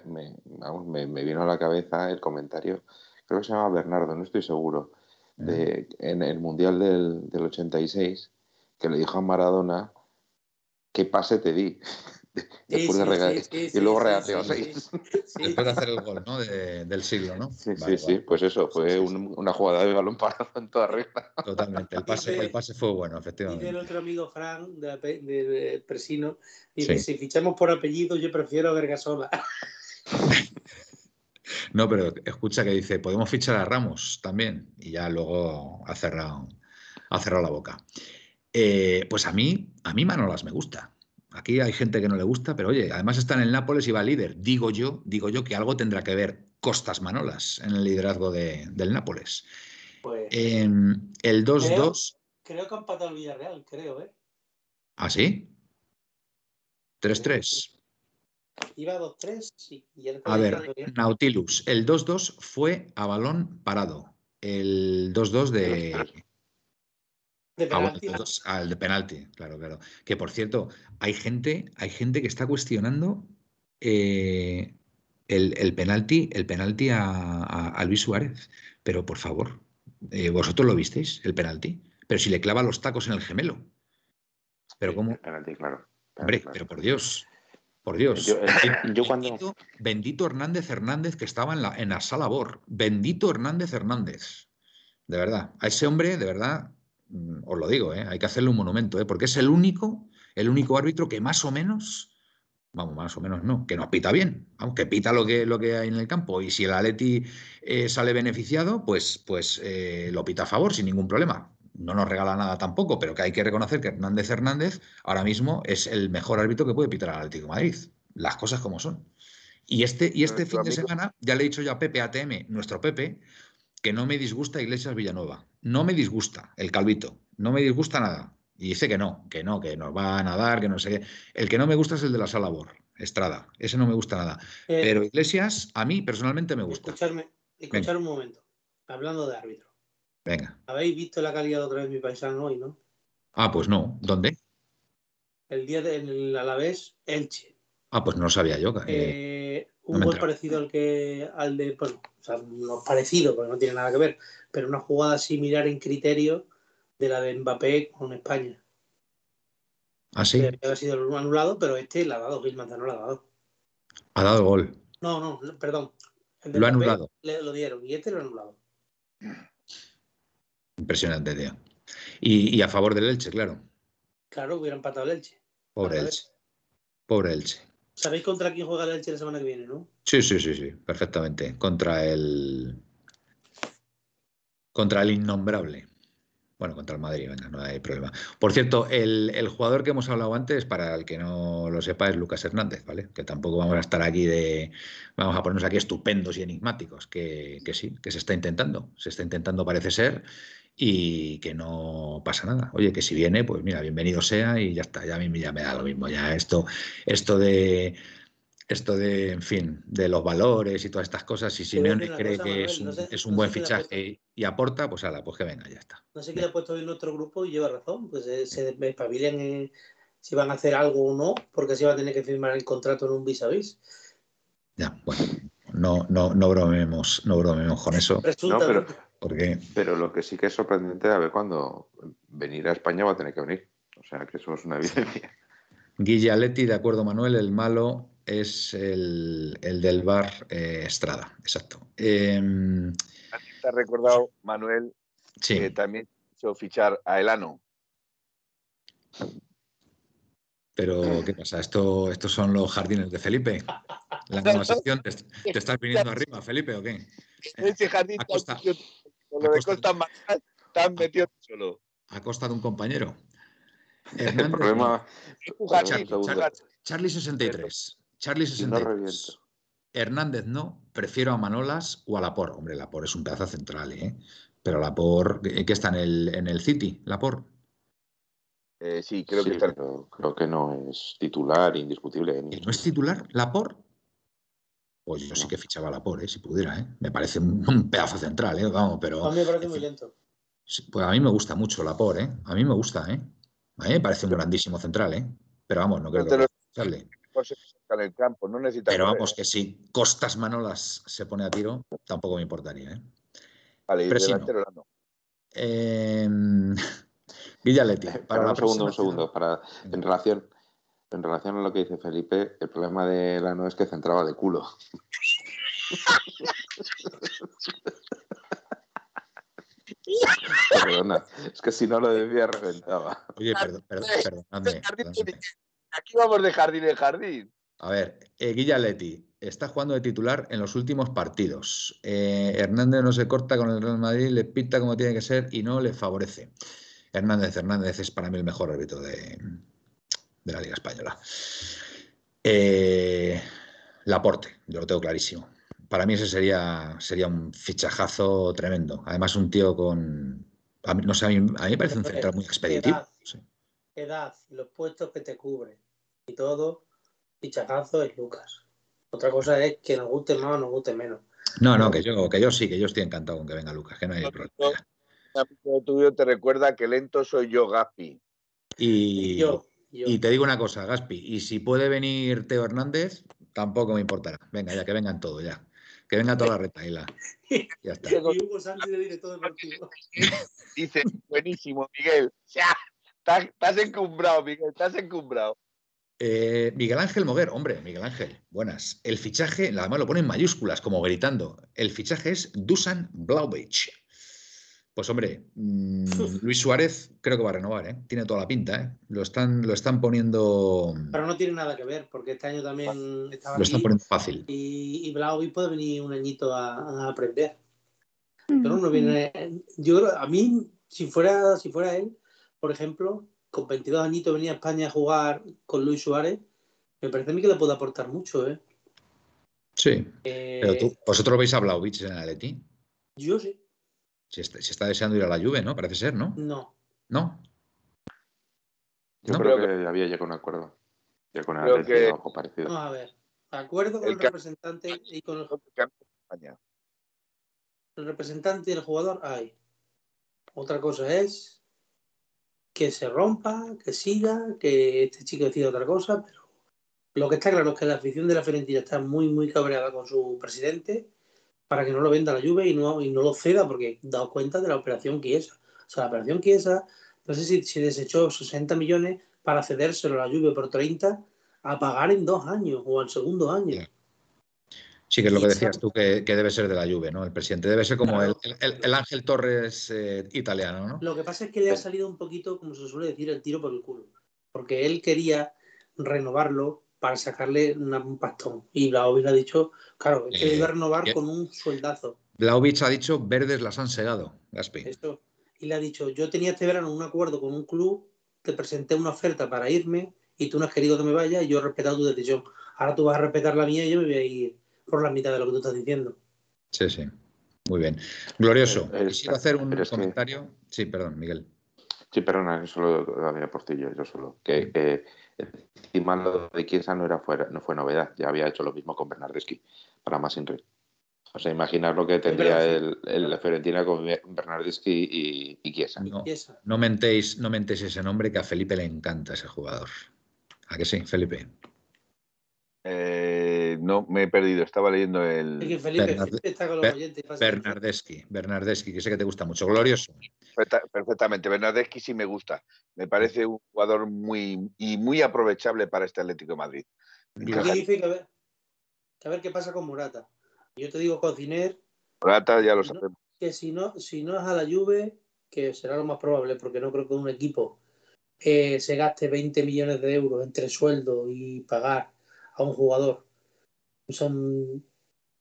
Speaker 4: vino a la cabeza el comentario, creo que se llama Bernardo, no estoy seguro, de, en el Mundial del, del 86, que le dijo a Maradona, ¿qué pase te di? [laughs] Después de y luego reateó seis. [laughs]
Speaker 1: Después de hacer el gol, ¿no? del siglo, ¿no?
Speaker 4: Sí, sí, sí. Pues eso, fue una jugada de balón parado en toda regla. [laughs]
Speaker 1: Totalmente. El pase, el pase fue bueno, efectivamente.
Speaker 3: Y el otro amigo Frank, de, de, Presino, dice: si fichamos por apellido, yo prefiero a Vergasola.
Speaker 1: No, pero escucha que dice, podemos fichar a Ramos también. Y ya luego ha cerrado, ha cerrado la boca. Eh, pues a mí, a mí Manolas me gusta. Aquí hay gente que no le gusta, pero oye, además está en el Nápoles y va líder. Digo yo, digo yo que algo tendrá que ver Costas Manolas en el liderazgo del Nápoles. Pues, el 2-2.
Speaker 3: Creo, que han empatado el Villarreal, creo, ¿eh?
Speaker 1: ¿Ah, sí? 3-3.
Speaker 3: Iba 2-3, sí.
Speaker 1: a ver, Nautilus. El 2-2 fue a balón parado. El 2-2 de. De ah, penalti. al de penalti, claro, claro. Que por cierto, hay gente, hay gente que está cuestionando eh, el, penalti, el penalti a, Luis Suárez. Pero por favor, eh, vosotros lo visteis, el penalti. Pero si le clava los tacos en el gemelo. Pero cómo.
Speaker 4: penalti, claro.
Speaker 1: Hombre, pero por Dios. Por Dios. Yo, eh, cuando... bendito, Hernández Hernández que estaba en la, en la sala BOR. Bendito Hernández Hernández. De verdad. A ese hombre, de verdad, os lo digo, ¿eh? hay que hacerle un monumento, ¿eh? porque es el único, el único árbitro que más o menos, vamos, más o menos no, que nos pita bien, aunque pita lo que, lo que hay en el campo. Y si el Atleti eh, sale beneficiado, pues, pues lo pita a favor sin ningún problema. No nos regala nada tampoco, pero que hay que reconocer que Hernández Hernández ahora mismo es el mejor árbitro que puede pitar al Atlético de Madrid. Las cosas como son. Y este, y este fin de semana, ya le he dicho ya a Pepe ATM, nuestro Pepe, que no me disgusta Iglesias Villanueva. No me disgusta el Calvito. No me disgusta nada. Y dice que no, que no, que nos va a nadar, que no sé qué. El que no me gusta es el de la sala Bor, Estrada. Ese no me gusta nada. Eh, Pero Iglesias, a mí personalmente me gusta.
Speaker 3: Escucharme, escuchar un momento. Hablando de árbitro.
Speaker 1: Venga.
Speaker 3: Habéis visto la calidad otra vez mi paisano hoy, ¿no?
Speaker 1: Ah, pues no. ¿Dónde?
Speaker 3: El día del Alavés, Elche.
Speaker 1: Ah, pues no sabía yo.
Speaker 3: Eh, un gol parecido al que al de, bueno, o sea, no parecido, porque no tiene nada que ver, pero una jugada similar en criterio de la de Mbappé con España.
Speaker 1: ¿Ah, sí?
Speaker 3: ha sido anulado, pero este la ha dado, Gilman no la ha dado.
Speaker 1: Ha dado el gol.
Speaker 3: No, no, perdón.
Speaker 1: Lo ha anulado.
Speaker 3: Le, lo dieron y este lo ha anulado.
Speaker 1: Impresionante, tío. Y, y, a favor del Elche, claro.
Speaker 3: Claro, hubiera empatado el Elche.
Speaker 1: Pobre Elche. Pobre Elche.
Speaker 3: ¿Sabéis contra quién juega el Elche la semana que viene, no?
Speaker 1: Sí, sí, sí, sí, perfectamente. Contra el. Contra el innombrable. Bueno, contra el Madrid, venga, no hay problema. Por cierto, el, jugador que hemos hablado antes, para el que no lo sepa, es Lucas Hernández, ¿vale? Que tampoco vamos a estar aquí de. Vamos a ponernos aquí estupendos y enigmáticos, que, que sí, que se está intentando. Se está intentando, parece ser, y que no pasa nada. Oye, que si viene, pues mira, bienvenido sea y ya está, ya a mí ya me da lo mismo. Ya esto, esto de esto de, en fin, de los valores y todas estas cosas, si Simeone cree que es un, buen fichaje y aporta, pues ala, pues que venga, ya está.
Speaker 3: No sé qué le ha puesto en nuestro grupo y lleva razón, pues eh, se espabilan en si van a hacer algo o no, porque así va a tener que firmar el contrato en un vis a vis.
Speaker 1: Ya, bueno, no, no, no bromemos, no bromemos con [laughs] eso.
Speaker 4: No, pero, pero lo que sí que es sorprendente a ver cuando venir a España va a tener que venir. O sea que eso es una evidencia.
Speaker 1: Guillaletti, de acuerdo, Manuel, el malo es el, del bar eh, Estrada, exacto. Eh,
Speaker 2: te ha recordado, Manuel, que también hizo fichar a Elano.
Speaker 1: Pero, ¿qué pasa? ¿Esto, ¿Estos son los jardines de Felipe? La [laughs] nueva sección. ¿Te, estás viniendo arriba, Felipe, o qué?
Speaker 2: Ese jardín a costa, lo de Costa solo.
Speaker 1: A costa de un compañero. [laughs] Hernández, el problema, Charlie, 63. Charlie 63. Hernández no, prefiero a Manolas o a Lapor. Hombre, Lapor es un pedazo central, ¿eh? Pero Lapor, ¿qué está en el, en el City? Lapor.
Speaker 2: Eh, sí, creo que está.
Speaker 4: creo que no es titular indiscutible.
Speaker 1: ¿No es titular Lapor? Pues yo sí que fichaba a Lapor, ¿eh? si pudiera. ¿eh? Me parece un, pedazo central, ¿eh? Vamos, pero.
Speaker 3: A mí me parece muy lento.
Speaker 1: Pues a mí me gusta mucho Lapor, ¿eh? A mí me gusta, ¿eh? A mí me parece un grandísimo central, ¿eh? Pero vamos, no creo que ficharle.
Speaker 2: En el campo, no necesita
Speaker 1: Pero vamos, que si Costas Manolas se pone a tiro, tampoco me importaría, ¿eh?
Speaker 2: Vale, y delantero no. [laughs]
Speaker 1: Eh, Villaletti.
Speaker 4: Para un segundo, un segundo. Para, en, relación, en relación a lo que dice Felipe, el problema de la no es que centraba de culo. [laughs] Perdona, es que si no lo decía reventaba.
Speaker 1: Oye, perdón, perdón, perdóname,
Speaker 2: Aquí vamos de jardín en jardín.
Speaker 1: A ver, eh, Guillaletti está jugando de titular en los últimos partidos. Eh, Hernández no se corta con el Real Madrid, le pita como tiene que ser y no le favorece. Hernández Hernández es para mí el mejor árbitro de, la Liga Española. Eh, Laporte, yo lo tengo clarísimo. Para mí ese sería, sería un fichajazo tremendo. Además, un tío con. A mí, no sé, a mí, me parece un central muy expeditivo.
Speaker 3: Edad, los puestos que te cubren y todo, fichajazo es Lucas. Otra cosa es que nos guste más o nos guste menos.
Speaker 1: No, no, que yo, que yo sí, que yo estoy encantado con que venga Lucas, que no hay problema
Speaker 2: tuyo te recuerda que lento soy yo, Gaspi.
Speaker 1: Y, y te digo una cosa, Gaspi, y si puede venir Teo Hernández, tampoco me importará. Venga, ya que vengan todos, ya. Que venga toda la retaila. Ya está. Y Hugo Sánchez
Speaker 2: de [laughs] Dice, buenísimo, Miguel. Estás, estás encumbrado, Miguel, estás encumbrado.
Speaker 1: Eh, Miguel Ángel Moguer, hombre, Miguel Ángel, buenas. El fichaje, además lo pone en mayúsculas, como gritando. El fichaje es Dusan Blauvich. Pues hombre, mm, Luis Suárez creo que va a renovar, ¿eh? Tiene toda la pinta, ¿eh? Lo están, lo están poniendo.
Speaker 3: Pero no tiene nada que ver, porque este año también
Speaker 1: estaba. Lo están poniendo fácil.
Speaker 3: Y, y puede venir un añito a, aprender. Pero no viene. Yo creo, a mí, si fuera, si fuera él, por ejemplo, con 22 añitos venía a España a jugar con Luis Suárez, me parece a mí que le puede aportar mucho, ¿eh?
Speaker 1: Sí. Eh, Pero tú, ¿vosotros veis a Blauvich en el Atleti?
Speaker 3: Yo sí.
Speaker 1: Se está, deseando ir a la lluvia, ¿no? Parece ser, ¿no?
Speaker 3: No.
Speaker 1: ¿No?
Speaker 4: Yo creo que había llegado a un acuerdo. Ya con el que...
Speaker 3: algo parecido. Vamos a ver. Acuerdo con el, representante y con el... el representante y el jugador hay. Otra cosa es que se rompa, que siga, que este chico decida otra cosa, pero lo que está claro es que la afición de la Fiorentina está muy, muy cabreada con su presidente para que no lo venda la Juve y no, y no lo ceda, porque dado cuenta de la operación Chiesa. O sea, la operación Chiesa, no sé si, si desechó 60 millones para cedérselo a la Juve por 30 a pagar en dos años o al segundo año.
Speaker 1: Sí, que es lo que decías tú, que, debe ser de la Juve, ¿no? El presidente debe ser como el, el, Ángel Torres eh, italiano, ¿no?
Speaker 3: Lo que pasa es que le ha salido un poquito, como se suele decir, el tiro por el culo. Porque él quería renovarlo para sacarle un pastón. Y Blaovic ha dicho, claro, es que debe eh, renovar con un sueldazo.
Speaker 1: Blaovic ha dicho, verdes las han segado, Gaspi.
Speaker 3: Y le ha dicho, yo tenía este verano un acuerdo con un club, te presenté una oferta para irme y tú no has querido que me vaya y yo he respetado tu decisión. Ahora tú vas a respetar la mía y yo me voy a ir por la mitad de lo que tú estás diciendo.
Speaker 1: Sí, sí. Muy bien. Glorioso. Eh, Quisiera hacer un comentario. Sí, perdón, Miguel.
Speaker 4: Sí, perdona, solo había por ti yo, yo solo. Que encima lo de Chiesa no, era fuera, no fue novedad, ya había hecho lo mismo con Bernardeschi para más Inri. O sea, imaginar lo que tendría el, el, Fiorentina con Bernardeschi y, y Chiesa.
Speaker 1: No, mentéis, no mentéis ese nombre que a Felipe le encanta ese jugador. ¿A que sí, Felipe?
Speaker 2: Eh, no, me he perdido. Estaba leyendo el.
Speaker 1: Bernardeschi, Bernardeschi, que sé que te gusta mucho. Glorioso.
Speaker 2: Perfectamente. Bernardeschi sí me gusta. Me parece un jugador muy y muy aprovechable para este Atlético de Madrid.
Speaker 3: dice que a, ver, qué pasa con Morata. Yo te digo, Cociner.
Speaker 2: Morata ya lo sabemos.
Speaker 3: Que si no, si no es a la Juve, que será lo más probable, porque no creo que un equipo eh, se gaste 20 millones de euros entre sueldo y pagar a un jugador. Son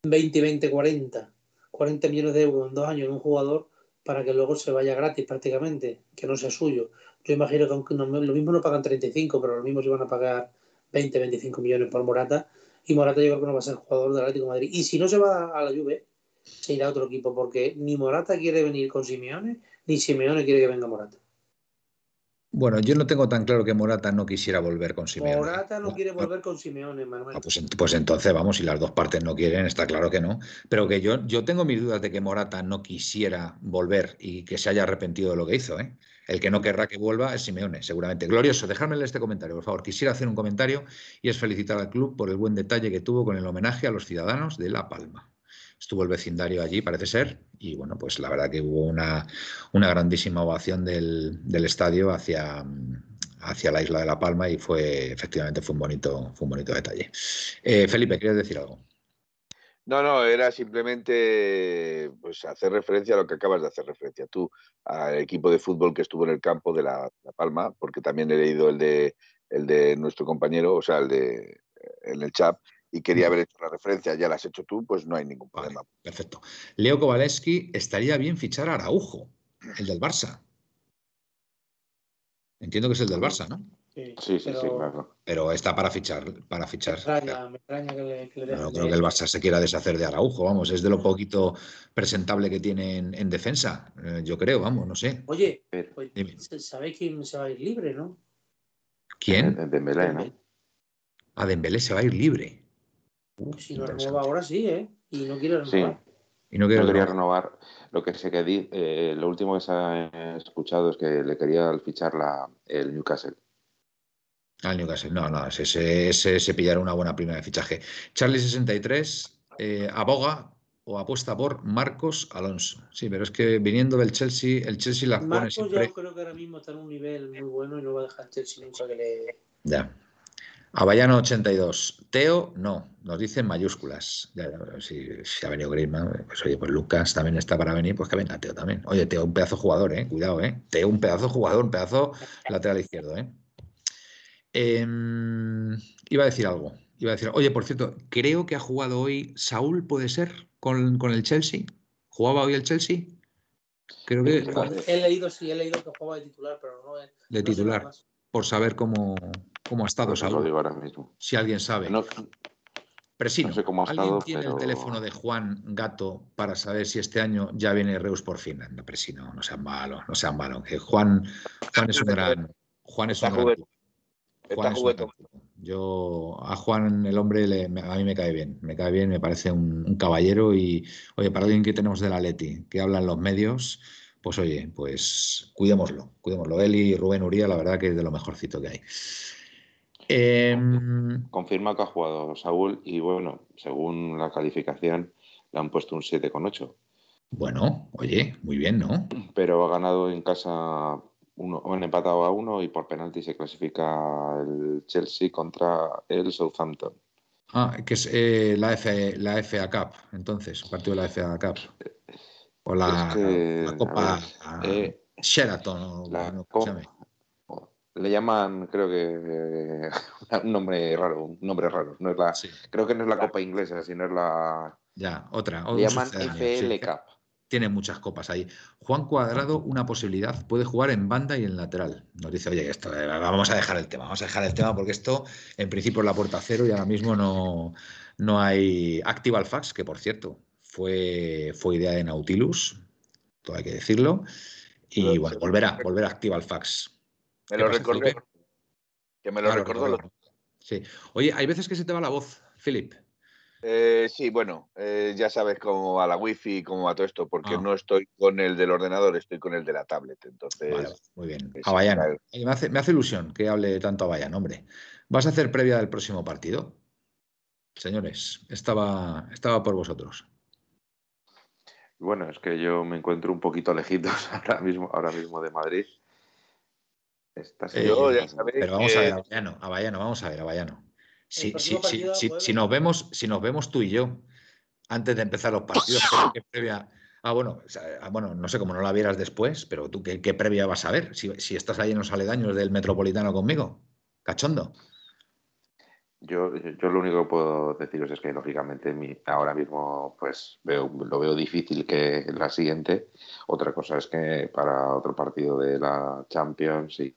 Speaker 3: 20, 20, 40, 40 millones de euros en dos años en un jugador para que luego se vaya gratis prácticamente, que no sea suyo. Yo imagino que aunque lo mismo no pagan 35, pero lo mismo se van a pagar 20, 25 millones por Morata. Y Morata yo creo que no va a ser jugador del Atlético Madrid. Y si no se va a la Juve, se irá a otro equipo, porque ni Morata quiere venir con Simeone, ni Simeone quiere que venga Morata.
Speaker 1: Bueno, yo no tengo tan claro que Morata no quisiera volver con Simeone.
Speaker 3: Morata no quiere volver con Simeone, Manuel.
Speaker 1: Ah, pues, pues, entonces, vamos, si las dos partes no quieren, está claro que no. Pero que yo, yo tengo mis dudas de que Morata no quisiera volver y que se haya arrepentido de lo que hizo. ¿eh? El que no querrá que vuelva es Simeone, seguramente. Glorioso, dejadme este comentario, por favor. Quisiera hacer un comentario y es felicitar al club por el buen detalle que tuvo con el homenaje a los ciudadanos de La Palma estuvo el vecindario allí, parece ser, y bueno, pues la verdad que hubo una, una grandísima ovación del, estadio hacia, hacia la isla de La Palma y fue, efectivamente, fue un bonito, fue un bonito detalle. Eh, Felipe, ¿quieres decir algo?
Speaker 2: No, no, era simplemente pues, hacer referencia a lo que acabas de hacer referencia tú, al equipo de fútbol que estuvo en el campo de La, Palma, porque también he leído el de, el de nuestro compañero, o sea, el de en el chat, y quería haber hecho la referencia, ya la has hecho tú, pues no hay ningún problema.
Speaker 1: perfecto. Leo Kowaleski, estaría bien fichar a Araujo, el del Barça. Entiendo que es el del Barça, ¿no?
Speaker 4: Sí, sí, sí, claro.
Speaker 1: Pero está para fichar, para fichar.
Speaker 3: Me extraña, me extraña que le, que
Speaker 1: no creo que el Barça se quiera deshacer de Araujo, vamos, es de lo poquito presentable que tiene en, defensa, eh, yo creo, vamos, no sé.
Speaker 3: Oye, pues, ¿sabéis quién se va a ir libre, no?
Speaker 1: ¿Quién?
Speaker 4: Dembélé, ¿no?
Speaker 1: A Dembélé se va a ir libre
Speaker 3: si lo renueva ahora sí, ¿eh? Y no quiere renovar.
Speaker 4: Y no, quiere quería renovar. Lo que sé que di, eh, lo último que se ha escuchado es que le quería fichar la, el Newcastle.
Speaker 1: Al Newcastle, no, no, ese, ese, se pillará una buena primera de fichaje. Charlie63 eh, aboga o apuesta por Marcos Alonso. Sí, pero es que viniendo del Chelsea, el Chelsea la
Speaker 3: pone siempre... yo creo que ahora mismo está en un nivel muy bueno y no va a dejar Chelsea nunca que le...
Speaker 1: Ya, Avallano 82. Teo, no, nos dicen mayúsculas. si, ha venido Griezmann, pues oye, pues Lucas también está para venir, pues que venga Teo también. Oye, Teo, un pedazo jugador, eh. Cuidado, eh. Teo, un pedazo jugador, un pedazo lateral izquierdo, eh. Em, iba a decir algo. Iba a decir, oye, por cierto, creo que ha jugado hoy Saúl, puede ser, con, el Chelsea. ¿Jugaba hoy el Chelsea? Creo que.
Speaker 3: He leído, sí, he leído que jugaba de titular, pero no.
Speaker 1: De titular. por saber cómo, cómo ha estado Saúl. Si alguien sabe. No, Presino, no sé cómo ha ¿alguien tiene el teléfono de Juan Gato para saber si este año ya viene Reus por fin? No, Presino, no sean malos, no sean malos. Que Juan, Juan es un gran. Juan es un gran. Juan es Yo a Juan el hombre le, a mí me cae bien, me cae bien, me parece un, un, caballero y oye para alguien que tenemos de la Leti, que habla en los medios, pues oye, pues cuidémoslo, cuidémoslo. Él y Rubén Uría, la verdad que es de lo mejorcito que hay.
Speaker 4: Em, Confirma que ha jugado Saúl y bueno, según la calificación le han puesto un 7,8.
Speaker 1: Bueno, oye, muy bien, ¿no?
Speaker 4: Pero ha ganado en casa uno, han empatado a uno y por penalti se clasifica el Chelsea contra el Southampton.
Speaker 1: Ah, que es eh, la, F, la FA Cup, entonces, partido de la FA Cup. O la, Copa eh, Sheraton.
Speaker 4: La, no, le llaman, creo que [laughs] un nombre raro, un nombre raro. No es la, Creo que no es la Copa Inglesa, sino es la.
Speaker 1: Ya, otra.
Speaker 4: Le llaman FL Cup.
Speaker 1: Tiene muchas copas ahí. Juan Cuadrado, una posibilidad, puede jugar en banda y en lateral. Nos dice, oye, esto, eh, vamos a dejar el tema, vamos a dejar el tema porque esto en principio es la puerta cero y ahora mismo no, no hay Active Fax, que por cierto fue, fue idea de Nautilus, todo hay que decirlo. Y bueno, volverá, volverá Active Fax.
Speaker 2: Me lo recordé. que me lo recordó.
Speaker 1: Sí. Oye, hay veces que se te va la voz, Philip.
Speaker 2: Eh, sí, bueno, eh, ya sabes cómo va la wifi y cómo va todo esto, porque ah. no estoy con el del ordenador, estoy con el de la tablet. Entonces,
Speaker 1: muy bien. Avallano. Me hace, me hace ilusión que hable tanto Avallano, hombre. ¿Vas a hacer previa del próximo partido? Señores, estaba, estaba por vosotros.
Speaker 4: Bueno, es que yo me encuentro un poquito lejitos [laughs] ahora mismo, ahora mismo de Madrid.
Speaker 1: Eh, pero vamos a ver, Avallano, vamos a ver, Avallano. Si, si, nos vemos, si nos vemos tú y yo, antes de empezar los partidos, [laughs] previa. Ah, bueno, ah, bueno, no sé cómo no la vieras después, pero tú, ¿qué, previa vas a ver? Si, si estás ahí en los aledaños del Metropolitano conmigo, cachondo.
Speaker 4: Yo, yo lo único que puedo deciros es que lógicamente mi, ahora mismo pues veo, lo veo difícil que la siguiente. Otra cosa es que para otro partido de la Champions y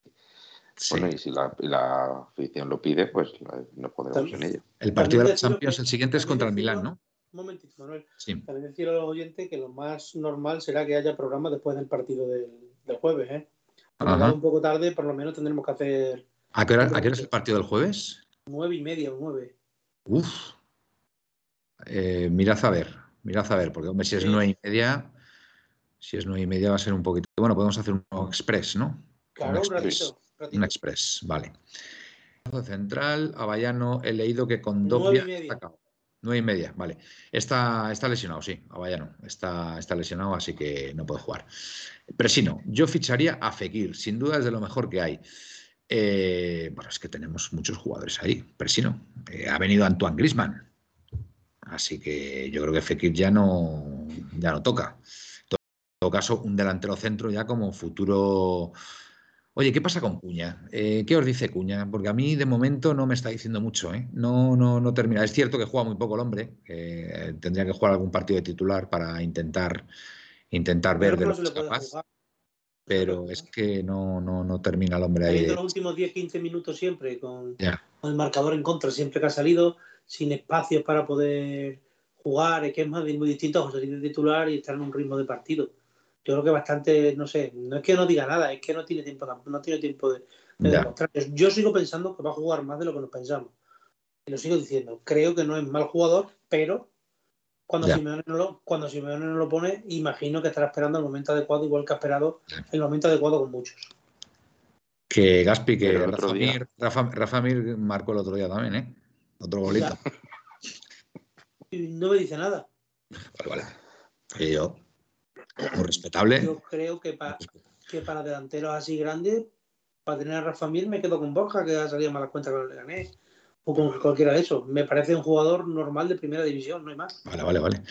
Speaker 4: bueno, y si la, afición lo pide, pues no podremos en ello.
Speaker 1: El partido de la Champions, el siguiente es contra el Milán, ¿no?
Speaker 3: Un momentito, Manuel. También decirle a los oyentes que lo más normal será que haya programa después del partido del, jueves, ¿eh? un poco tarde, por lo menos tendremos que hacer.
Speaker 1: ¿A qué hora, ¿a qué hora es el partido del jueves?
Speaker 3: Nueve y media o nueve.
Speaker 1: Uf. Eh, mirad a ver, mirad a ver, porque hombre, si es nueve y media, si es nueve y media va a ser un poquito. Bueno, podemos hacer un express, ¿no?
Speaker 3: Claro, un, ratito,
Speaker 1: Un express, vale. Central, Avallano, he leído que con. Nueve y media. Nueve y media, vale. Está, está lesionado, sí, Avallano. Está, está lesionado, así que no puede jugar. Pero si no, yo ficharía a Fekir, sin duda es de lo mejor que hay. Eh, bueno, es que tenemos muchos jugadores ahí. Presino. Eh, ha venido Antoine Grisman. Así que yo creo que Fekir ya no, ya no toca. En todo caso, un delantero centro ya como futuro. Oye, ¿qué pasa con Cuña? Eh, ¿Qué os dice Cuña? Porque a mí de momento no me está diciendo mucho. No, no, no termina. Es cierto que juega muy poco el hombre. tendría que jugar algún partido de titular para intentar, intentar ver de lo que es capaz pero es que no, no, no termina el hombre ahí.
Speaker 3: los últimos 10-15 minutos siempre, con, el marcador en contra, siempre que ha salido, sin espacios para poder jugar, es que es más muy distinto a salir de titular y estar en un ritmo de partido. Yo creo que bastante, no sé, no es que no diga nada, es que no tiene tiempo, no tiene tiempo de, demostrar. Yo sigo pensando que va a jugar más de lo que nos pensamos. Y lo sigo diciendo. Creo que no es mal jugador, pero cuando Simeone, no lo, cuando no lo pone, imagino que estará esperando el momento adecuado, igual que ha esperado el momento adecuado con muchos.
Speaker 1: Que Gaspi, que Rafa, Mir, marcó el otro día también, ¿eh? Otro golito.
Speaker 3: Y no me dice nada.
Speaker 1: Vale, vale. yo, muy respetable.
Speaker 3: Yo creo que, que para delanteros así grandes, para tener a Rafa Mir, me quedo con Borja, que ha salido malas cuentas con el gané o con cualquiera de esos. Me parece un jugador normal de primera división, no hay más.
Speaker 1: Vale, vale, vale.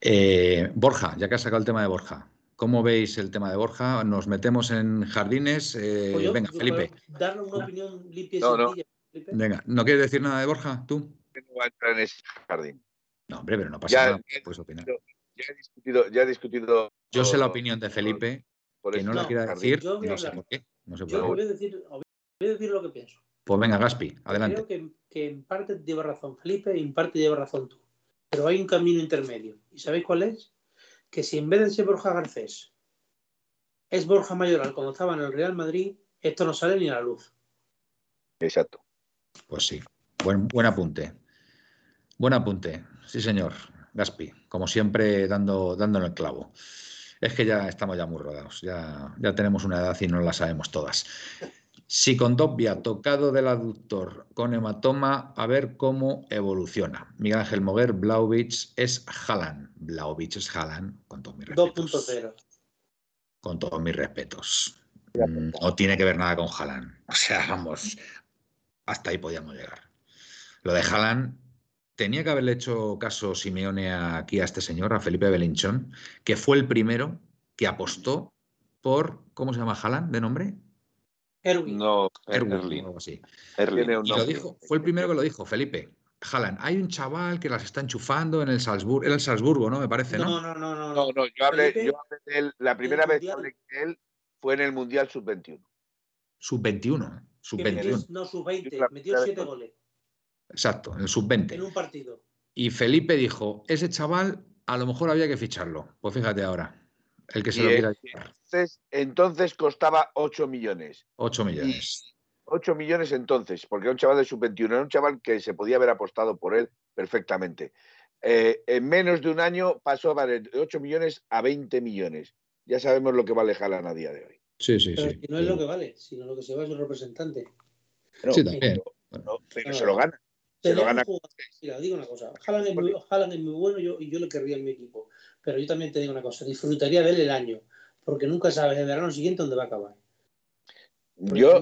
Speaker 1: Eh, Borja, ya que has sacado el tema de Borja, ¿cómo veis el tema de Borja? ¿Nos metemos en jardines? Eh, pues venga, Felipe.
Speaker 3: Darle una opinión limpia y no,
Speaker 1: Felipe. Venga, ¿no quieres decir nada de Borja, tú?
Speaker 2: No voy a entrar en ese jardín.
Speaker 1: No, hombre, pero no pasa nada, puedes opinar.
Speaker 2: Ya he discutido, ya he discutido.
Speaker 1: Yo sé la opinión de Felipe, por que no, la quiera decir, no sé por qué. No sé
Speaker 3: por qué. Voy a, decir, voy a decir lo que pienso.
Speaker 1: Pues venga, Gaspi, adelante.
Speaker 3: Creo que, en parte lleva razón Felipe y en parte lleva razón tú. Pero hay un camino intermedio. ¿Y sabéis cuál es? Que si en vez de ser Borja Garcés es Borja Mayoral cuando estaba en el Real Madrid, esto no sale ni a la luz.
Speaker 2: Exacto.
Speaker 1: Pues sí. Buen, buen apunte. Buen apunte. Sí, señor. Gaspi, como siempre, dando, dando el clavo. Es que ya estamos ya muy rodados, ya, ya tenemos una edad y no la sabemos todas. Psicondopia, tocado del aductor con hematoma, a ver cómo evoluciona. Miguel Ángel Moguer, Blauvich es Haaland. Blauvich es Haaland, con todos mis respetos. 2.0. Con todos mis respetos. Mm, no tiene que ver nada con Haaland. [laughs] O sea, vamos, hasta ahí podíamos llegar. Lo de Haaland, tenía que haberle hecho caso Simeone aquí a este señor, a Felipe Belinchón, que fue el primero que apostó por, ¿cómo se llama Haaland de nombre?
Speaker 3: Erwin.
Speaker 2: No,
Speaker 1: Erwin, algo así. lo dijo, fue el primero que lo dijo, Felipe. Haaland, hay un chaval que las está enchufando en el Salzburgo, en el Salzburgo, ¿no? Me parece, ¿no?
Speaker 3: No, no, no, no.
Speaker 2: No, no yo hablé, yo hablé de él, la primera vez que hablé de él fue en el Mundial Sub-21.
Speaker 1: Sub-21,
Speaker 3: Sub-21. No, Sub-20, metió siete goles.
Speaker 1: Exacto, en el Sub-20.
Speaker 3: En un partido.
Speaker 1: Y Felipe dijo, ese chaval a lo mejor había que ficharlo. Pues fíjate ahora. El que se lo quiera
Speaker 2: entonces, entonces costaba 8 millones.
Speaker 1: 8 millones.
Speaker 2: 8 millones entonces, porque era un chaval de sub-21, era un chaval que se podía haber apostado por él perfectamente. Eh, en menos de un año pasó a valer de 8 millones a 20 millones. Ya sabemos lo que vale Jalan a día de hoy.
Speaker 1: Sí, sí, sí.
Speaker 3: no es lo que vale, sino lo que se va es el representante.
Speaker 1: sí, también.
Speaker 2: Pero, se lo gana. Se lo gana.
Speaker 3: Mira, digo una cosa. Haaland es muy, es muy bueno yo, y yo le querría en mi equipo. Pero yo también te digo una cosa. Disfrutaría de él el año. Porque nunca sabes el verano siguiente dónde va a acabar.
Speaker 2: yo.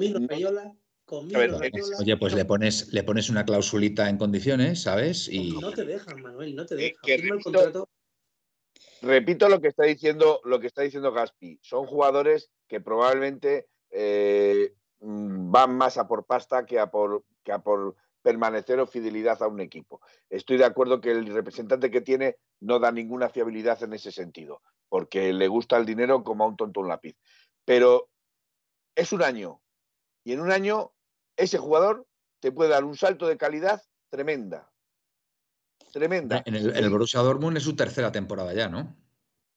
Speaker 1: Oye, pues le pones, le pones una clausulita en condiciones, ¿sabes? Y...
Speaker 3: No te dejan, Manuel, no te dejan. el contrato
Speaker 2: repito lo que está diciendo, lo que está diciendo Gaspi. Son jugadores que probablemente eh, mm, van más a por pasta que a por, que a por permanecer o fidelidad a un equipo. Estoy de acuerdo que el representante que tiene no da ninguna fiabilidad en ese sentido, porque le gusta el dinero como a un tonto un lápiz. Pero es un año, y en un año ese jugador te puede dar un salto de calidad tremenda. Tremenda.
Speaker 1: En el, el Borussia Dortmund es su tercera temporada ya, ¿no?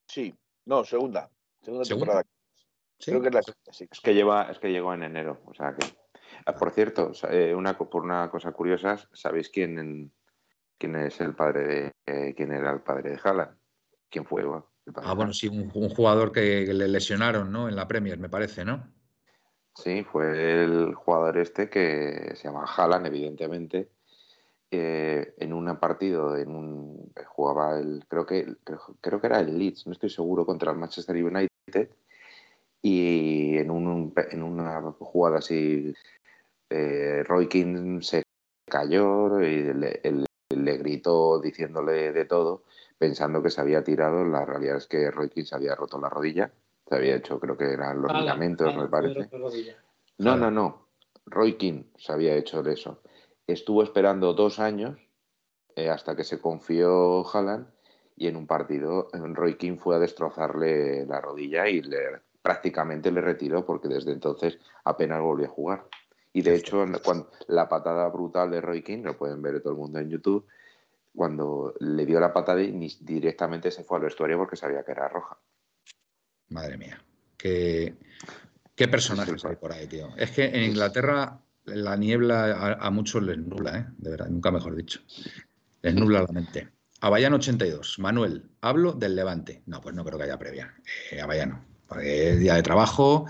Speaker 2: Sí, no, segunda. Segunda, temporada. Creo que es la
Speaker 4: Es que, lleva, es que llegó en enero. O sea que. Ah, por cierto, eh, una, por una cosa curiosa, ¿sabéis quién, quién es el padre de eh, quién era el padre de Haaland? ¿Quién fue?
Speaker 1: ah, bueno, sí, un, jugador que le lesionaron, ¿no? En la Premier, me parece, ¿no?
Speaker 4: Sí, fue el jugador este que se llama Haaland, evidentemente, en un partido, en un, jugaba el, creo que, creo, que era el Leeds, no estoy seguro, contra el Manchester United, y en, un, en una jugada así, eh, Roy King se cayó y le, le, gritó diciéndole de todo, pensando que se había tirado, la realidad es que Roy King se había roto la rodilla, se había hecho, creo que eran los ligamentos, me parece. No, no, no, Roy King se había hecho de eso. Estuvo esperando dos años eh, hasta que se confió Haaland y en un partido Roy King fue a destrozarle la rodilla y le, prácticamente le retiró porque desde entonces apenas volvió a jugar. Y de hecho, cuando, la patada brutal de Roy King, lo pueden ver todo el mundo en YouTube, cuando le dio la patada y directamente se fue al vestuario porque sabía que era roja.
Speaker 1: Madre mía, qué, qué personajes hay por ahí, tío. Es que en Inglaterra la niebla a, muchos les nubla, ¿eh? de verdad, nunca mejor dicho. Les nubla la mente. Abayano 82. Manuel, hablo del Levante. No, pues no creo que haya previa. Eh, Abayano, porque es día de trabajo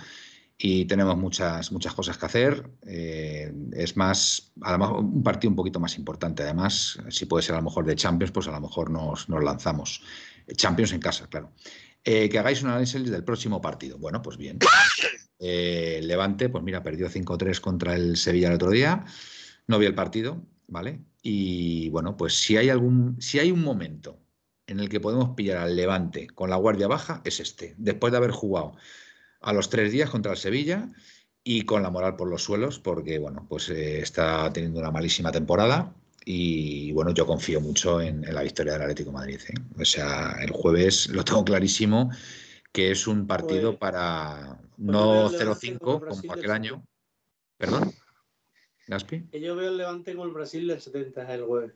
Speaker 1: y tenemos muchas, muchas cosas que hacer. Eh, es más, además, un partido un poquito más importante. Además, si puede ser a lo mejor de Champions, pues a lo mejor nos, nos lanzamos. Champions en casa, claro. Eh, que hagáis un análisis del próximo partido. Bueno, pues bien. [laughs] Eh, Levante, pues mira, perdió 5-3 contra el Sevilla el otro día. No vi el partido, ¿vale? Y bueno, pues si hay algún, si hay un momento en el que podemos pillar al Levante con la guardia baja, es este. Después de haber jugado a los tres días contra el Sevilla y con la moral por los suelos, porque bueno, pues eh, está teniendo una malísima temporada y bueno, yo confío mucho en, la victoria del Atlético de Madrid. ¿eh? O sea, el jueves [laughs] lo tengo clarísimo que es un partido pues, para pues no 0-5 como aquel año. ¿Perdón? ¿Gaspi?
Speaker 3: Que yo veo el Levante con el Brasil del 70 el jueves.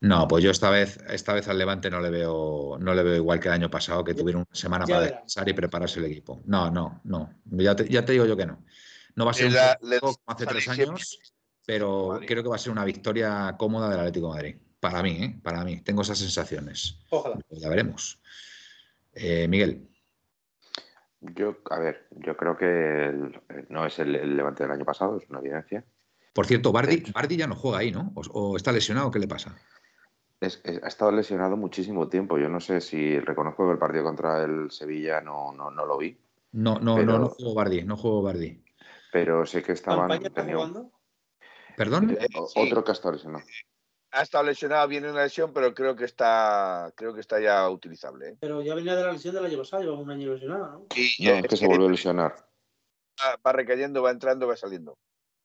Speaker 1: No, pues yo esta vez, esta vez al Levante no le veo, no le veo igual que el año pasado, que tuvieron una semana para descansar y prepararse el equipo. No, no, no. Ya te, ya te digo yo que no. No va a ser un como hace tres años pero creo que va a ser una victoria cómoda del Atlético de Madrid. Para mí, ¿eh? para mí. Tengo esas sensaciones.
Speaker 3: Ojalá.
Speaker 1: Ya veremos. Eh, Miguel.
Speaker 4: Yo, a ver, yo creo que no es el, levante del año pasado, es una evidencia.
Speaker 1: Por cierto, Bardi, ya no juega ahí, ¿no? ¿O, está lesionado? ¿Qué le pasa?
Speaker 4: Ha estado lesionado muchísimo tiempo. Yo no sé si reconozco que el partido contra el Sevilla no, no, lo vi.
Speaker 1: No, no, no, no juego Bardi, no juego Bardi.
Speaker 4: Pero sé que estaban.
Speaker 1: ¿Perdón?
Speaker 4: Eh, otro que ha estado lesionado.
Speaker 2: Ha estado lesionado, viene una lesión, pero creo que está, creo que está ya utilizable. ¿eh?
Speaker 3: Pero ya venía de la lesión del año pasado, lleva un año lesionado, ¿no?
Speaker 4: Sí, es que se volvió a lesionar.
Speaker 2: Va, recayendo, va entrando, va saliendo.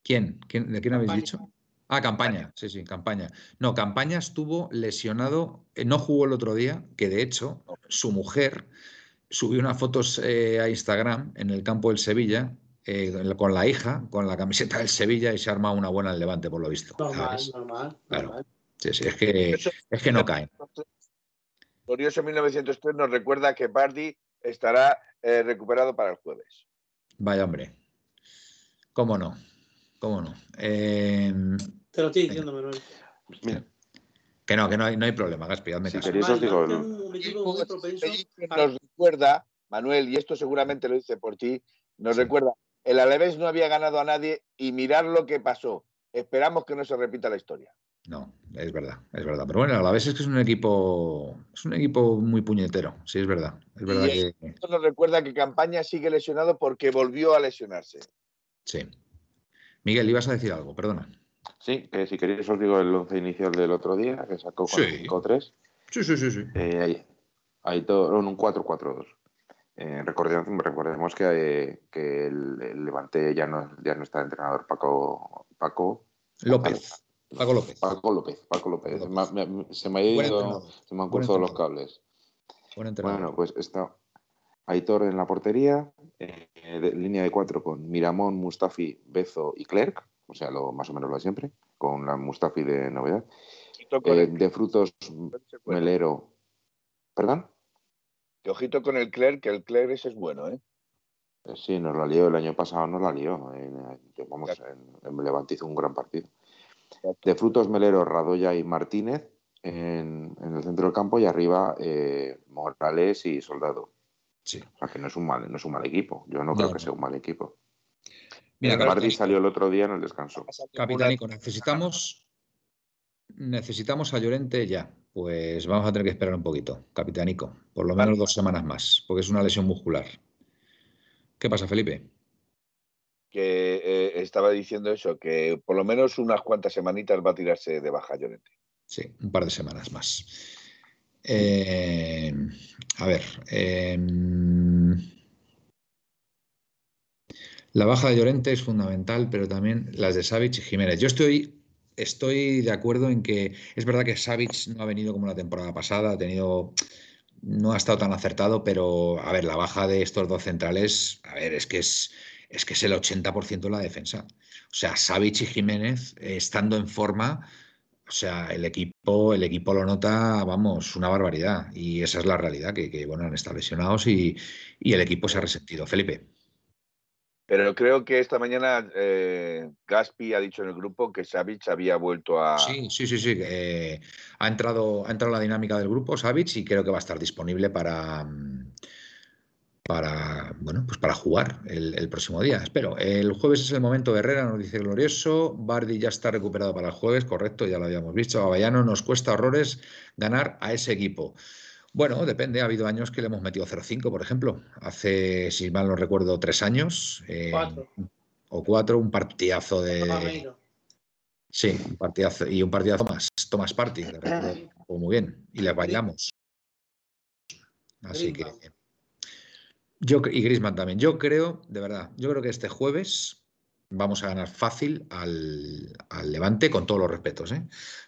Speaker 1: ¿Quién? ¿De quién habéis dicho? Ah, campaña, sí, sí, campaña. No, campaña estuvo lesionado, eh, no jugó el otro día, que de hecho su mujer subió unas fotos a Instagram en el campo del Sevilla eh, con la hija, con la camiseta del Sevilla y se arma una buena el Levante, por lo visto.
Speaker 3: Normal, normal,
Speaker 1: claro. Sí, sí, es que, es que no caen.
Speaker 2: Curioso 1903 nos recuerda que Bardi estará eh, recuperado para el jueves.
Speaker 1: Vaya hombre. ¿Cómo no? ¿Cómo no? Em,
Speaker 3: Te lo estoy diciendo, Manuel.
Speaker 1: Mira. Que no, que no hay, no hay problema, Gaspi, hazme
Speaker 4: Si
Speaker 1: caso.
Speaker 4: queréis os digo...
Speaker 2: Nos recuerda, Manuel, y esto seguramente lo dice por ti, nos recuerda, el Alavés no había ganado a nadie y mirar lo que pasó. Esperamos que no se repita la historia.
Speaker 1: No, es verdad, es verdad. Pero bueno, a la vez es que es un equipo, es un equipo muy puñetero, sí, es verdad. Es verdad
Speaker 2: Y
Speaker 1: que
Speaker 2: Esto nos recuerda que Campaña sigue lesionado porque volvió a lesionarse.
Speaker 1: sí. Miguel, ibas a decir algo, perdona.
Speaker 4: Sí, que si queréis os digo el once inicial del otro día, que sacó con
Speaker 1: Sí.
Speaker 4: 5-3.
Speaker 1: Sí, sí, sí, sí.
Speaker 4: Eh, ahí, ahí todo, en un 4-4-2. Eh, recordemos, recordemos que, eh, que el, el Levante ya no, ya no está el entrenador Paco, Paco,
Speaker 1: López, Paco López.
Speaker 4: Paco López. Paco López.
Speaker 1: López.
Speaker 4: Ma- me- se me ha ido, se me han cruzado los cables.
Speaker 1: Buen.
Speaker 4: Bueno, pues está Aitor en la portería, eh, de- línea de cuatro con Miramón, Mustafi, Bezo y Clerc, o sea, lo, más o menos lo de siempre, con la Mustafi de novedad. Eh, de frutos, Melero. ¿Perdón?
Speaker 2: que ojito con el Clerc, que el Clerc ese es bueno, ¿eh?
Speaker 4: Eh, Sí, nos la lió, el año pasado nos la lió. Vamos, en, en Levante hizo un gran partido. De frutos Melero, Radoya y Martínez en, en el centro del campo y arriba eh, Morales y Soldado.
Speaker 1: Sí.
Speaker 4: O sea que no es un mal, no es un mal equipo. Yo no,
Speaker 1: No,
Speaker 4: creo que sea un mal equipo.
Speaker 1: Mira,
Speaker 4: el
Speaker 1: que-
Speaker 4: salió el otro día en el descanso.
Speaker 1: Capitanico, necesitamos, necesitamos a Llorente ya. Pues vamos a tener que esperar un poquito, Capitanico, por lo menos dos semanas más, porque es una lesión muscular. ¿Qué pasa, Felipe?
Speaker 2: Que eh, estaba diciendo eso, que por lo menos unas cuantas semanitas va a tirarse de baja Llorente.
Speaker 1: Sí, un par de semanas más. Eh, a ver. eh, la baja de Llorente es fundamental, pero también las de Savic y Jiménez. Yo estoy, estoy de acuerdo en que es verdad que Savic no ha venido como la temporada pasada, ha tenido, no ha estado tan acertado, pero a ver, la baja de estos dos centrales, a ver, es que es, es que es el 80% de la defensa. O sea, Savic y Jiménez, eh, estando en forma, o sea, el equipo, el equipo lo nota, vamos, una barbaridad. Y esa es la realidad, que, que, bueno, han estado lesionados y, y el equipo se ha resentido. Felipe.
Speaker 2: Pero creo que esta mañana eh, Gaspi ha dicho en el grupo que Savic había vuelto a.
Speaker 1: Sí, sí, sí, sí. eh, ha entrado, ha entrado la dinámica del grupo, Savic, y creo que va a estar disponible para, mm, para, bueno, pues para jugar el, el próximo día. Espero. El jueves es el momento de Herrera, nos dice Glorioso. Bardi ya está recuperado para el jueves, correcto, ya lo habíamos visto. A Bayano nos cuesta horrores ganar a ese equipo. Bueno, depende. Ha habido años que le hemos metido 0-5, por ejemplo. Hace, si mal no recuerdo, tres años. eh,
Speaker 3: Cuatro.
Speaker 1: O cuatro, un partidazo de. Sí, un partidazo y un partidazo más, Thomas Party, de recuerdo, [clears throat] muy bien y le bailamos. Así que. Yo y Griezmann también. Yo creo, de verdad, yo creo que este jueves vamos a ganar fácil al, al Levante con todos los respetos, ¿eh?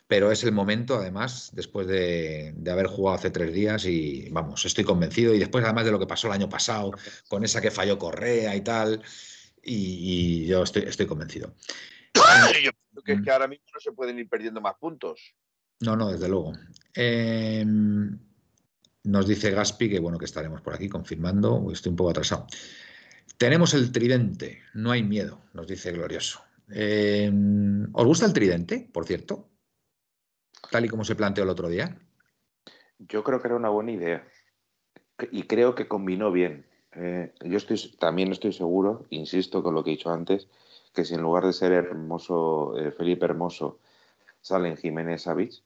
Speaker 1: Pero es el momento, además, después de, de haber jugado hace tres días y vamos, estoy convencido y después además de lo que pasó el año pasado con esa que falló Correa y tal, y, y yo estoy, estoy convencido. [coughs]
Speaker 2: Yo creo que es que ahora mismo no se pueden ir perdiendo más puntos.
Speaker 1: No, no, desde luego. Eh, nos dice Gaspi que bueno que estaremos por aquí confirmando. Estoy un poco atrasado. Tenemos el tridente, no hay miedo, nos dice Glorioso. Eh, ¿Os gusta el tridente, por cierto? Tal y como se planteó el otro día.
Speaker 4: Yo creo que era una buena idea. Y creo que combinó bien. Eh, yo también estoy seguro, insisto con lo que he dicho antes, que si en lugar de ser Hermoso, eh, Felipe Hermoso, salen Jiménez Savic,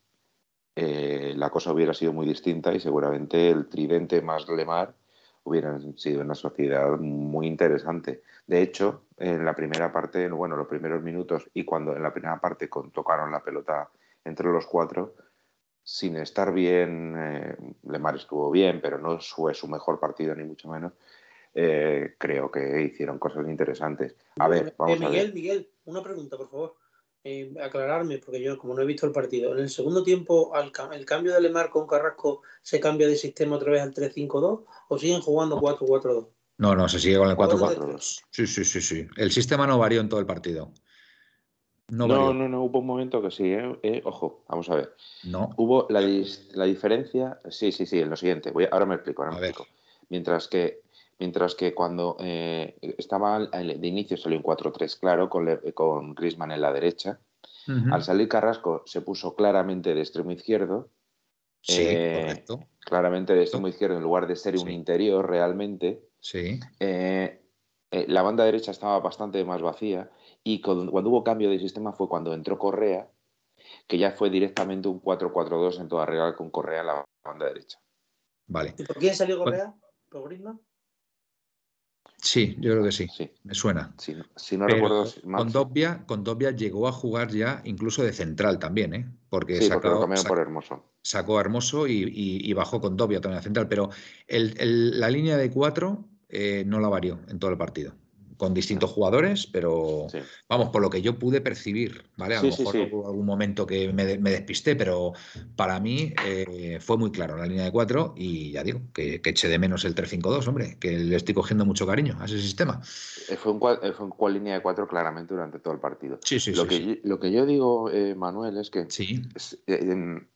Speaker 4: eh, la cosa hubiera sido muy distinta y seguramente el tridente más Lemar hubieran sido una sociedad muy interesante. De hecho, en la primera parte, bueno, los primeros minutos y cuando en la primera parte con, tocaron la pelota entre los cuatro, sin estar bien, eh, Lemar estuvo bien, pero no fue su mejor partido ni mucho menos. eh, creo que hicieron cosas interesantes. A ver,
Speaker 3: Eh,
Speaker 4: vamos a
Speaker 3: Miguel,
Speaker 4: ver.
Speaker 3: Miguel, una pregunta, por favor. Eh, aclararme, porque yo, como no he visto el partido, en el segundo tiempo, al el cambio de Lemar con Carrasco, ¿se cambia de sistema otra vez al 3-5-2 o siguen jugando 4-4-2?
Speaker 1: No, no, se sigue con el
Speaker 3: Bueno,
Speaker 1: 4-4-2. Sí, sí, sí, sí. El sistema no varió en todo el partido. No
Speaker 4: No, no, no, hubo un momento que sí, ¿eh? Eh, ojo, vamos a ver.
Speaker 1: No.
Speaker 4: Hubo la, dis- la diferencia, sí, sí, sí, en lo siguiente, voy a- ahora me explico, ahora
Speaker 1: A
Speaker 4: me
Speaker 1: ver.
Speaker 4: explico. Mientras que Mientras que cuando eh, estaba de inicio salió en 4-3, claro, con, con Griezmann en la derecha. Al salir Carrasco se puso claramente de extremo izquierdo.
Speaker 1: Sí, eh, correcto.
Speaker 4: Claramente de extremo izquierdo en lugar de ser un interior realmente.
Speaker 1: Sí.
Speaker 4: Eh, la banda derecha estaba bastante más vacía y cuando, hubo cambio de sistema fue cuando entró Correa, que ya fue directamente un 4-4-2 en toda regla con Correa en la banda derecha.
Speaker 1: Vale.
Speaker 3: ¿Y por quién salió Correa? ¿Por Griezmann?
Speaker 1: Sí, yo creo que sí. sí. Me suena.
Speaker 4: Sí, si no recuerdo.
Speaker 1: Con Dobia, con llegó a jugar ya incluso de central también, ¿eh? Porque
Speaker 4: sacó, por Hermoso.
Speaker 1: Sacó a Hermoso y, bajó con Dobia también a central. Pero la línea de cuatro eh, no la varió en todo el partido con distintos jugadores, pero vamos, por lo que yo pude percibir, ¿vale? A lo mejor hubo algún momento que me, despisté, pero para mí eh, fue muy claro la línea de cuatro y ya digo, que, eché de menos el 3-5-2, hombre, que le estoy cogiendo mucho cariño a ese sistema.
Speaker 4: Eh, fue un, eh, fue un línea de cuatro claramente durante todo el partido.
Speaker 1: Sí, sí,
Speaker 4: lo
Speaker 1: sí.
Speaker 4: Que, Yo, lo que yo digo, Manuel, es que
Speaker 1: sí.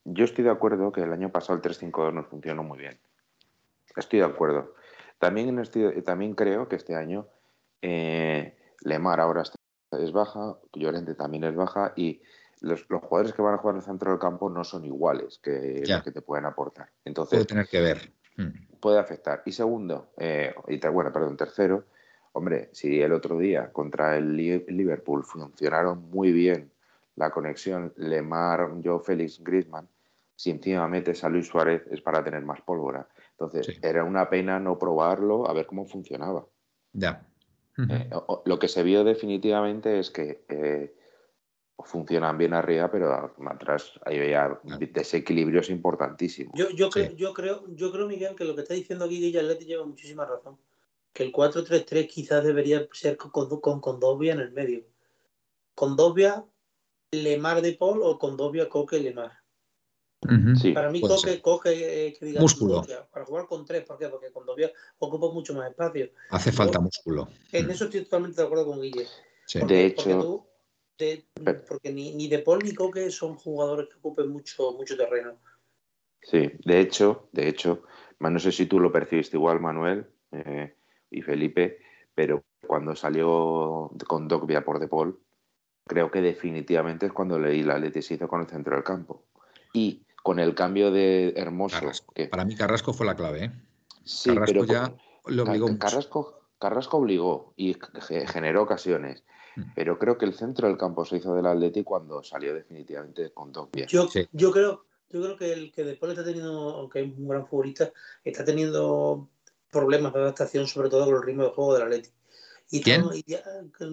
Speaker 4: yo estoy de acuerdo que el año pasado el 3-5-2 nos funcionó muy bien. Estoy de acuerdo. También, también creo que este año eh, Lemar ahora es baja, Llorente también es baja y los, jugadores que van a jugar en el centro del campo no son iguales que los que te pueden aportar. Entonces,
Speaker 1: puede tener que ver.
Speaker 4: Hmm. Puede afectar. Y segundo, eh, y bueno, perdón, tercero, hombre, si el otro día contra el Liverpool funcionaron muy bien la conexión Lemar, Joe Félix, Griezmann, si encima metes a Luis Suárez es para tener más pólvora. Entonces, era una pena no probarlo a ver cómo funcionaba.
Speaker 1: Ya.
Speaker 4: Eh, lo que se vio definitivamente es que eh, funcionan bien arriba, pero atrás hay desequilibrios importantísimos.
Speaker 3: Yo, yo, creo, yo, creo, yo creo, Miguel, que lo que está diciendo aquí Guillermo lleva muchísima razón. Que el 4-3-3 quizás debería ser con, con Condovia en el medio. Condovia, Lemar de Paul o Condovia, Coque, Lemar. Para mí Coque, Coque eh, que diga
Speaker 1: músculo.
Speaker 3: para jugar con tres, ¿por qué? Porque Condovia ocupa mucho más espacio.
Speaker 1: Hace falta músculo.
Speaker 3: En eso estoy totalmente de acuerdo con Guille.
Speaker 4: de hecho,
Speaker 3: porque, ni, ni De Paul ni Coque son jugadores que ocupen mucho, mucho terreno.
Speaker 4: Sí, de hecho, de hecho, no sé si tú lo percibiste igual, Manuel eh, y Felipe, pero cuando salió con Dogbia por De Paul, creo que definitivamente es cuando leí la se hizo con el centro del campo. Y con el cambio de Hermoso.
Speaker 1: Para mí Carrasco fue la clave. ¿eh?
Speaker 4: Sí, pero ya lo obligó Carrasco, Carrasco obligó y generó ocasiones. Mm. Pero creo que el centro del campo se hizo del Atleti cuando salió definitivamente con dos pies.
Speaker 3: Yo, yo creo, yo creo que el que después está teniendo, aunque es un gran futbolista, está teniendo problemas de adaptación, sobre todo con el ritmo de juego del Atleti. Y,
Speaker 1: ¿Quién?
Speaker 3: y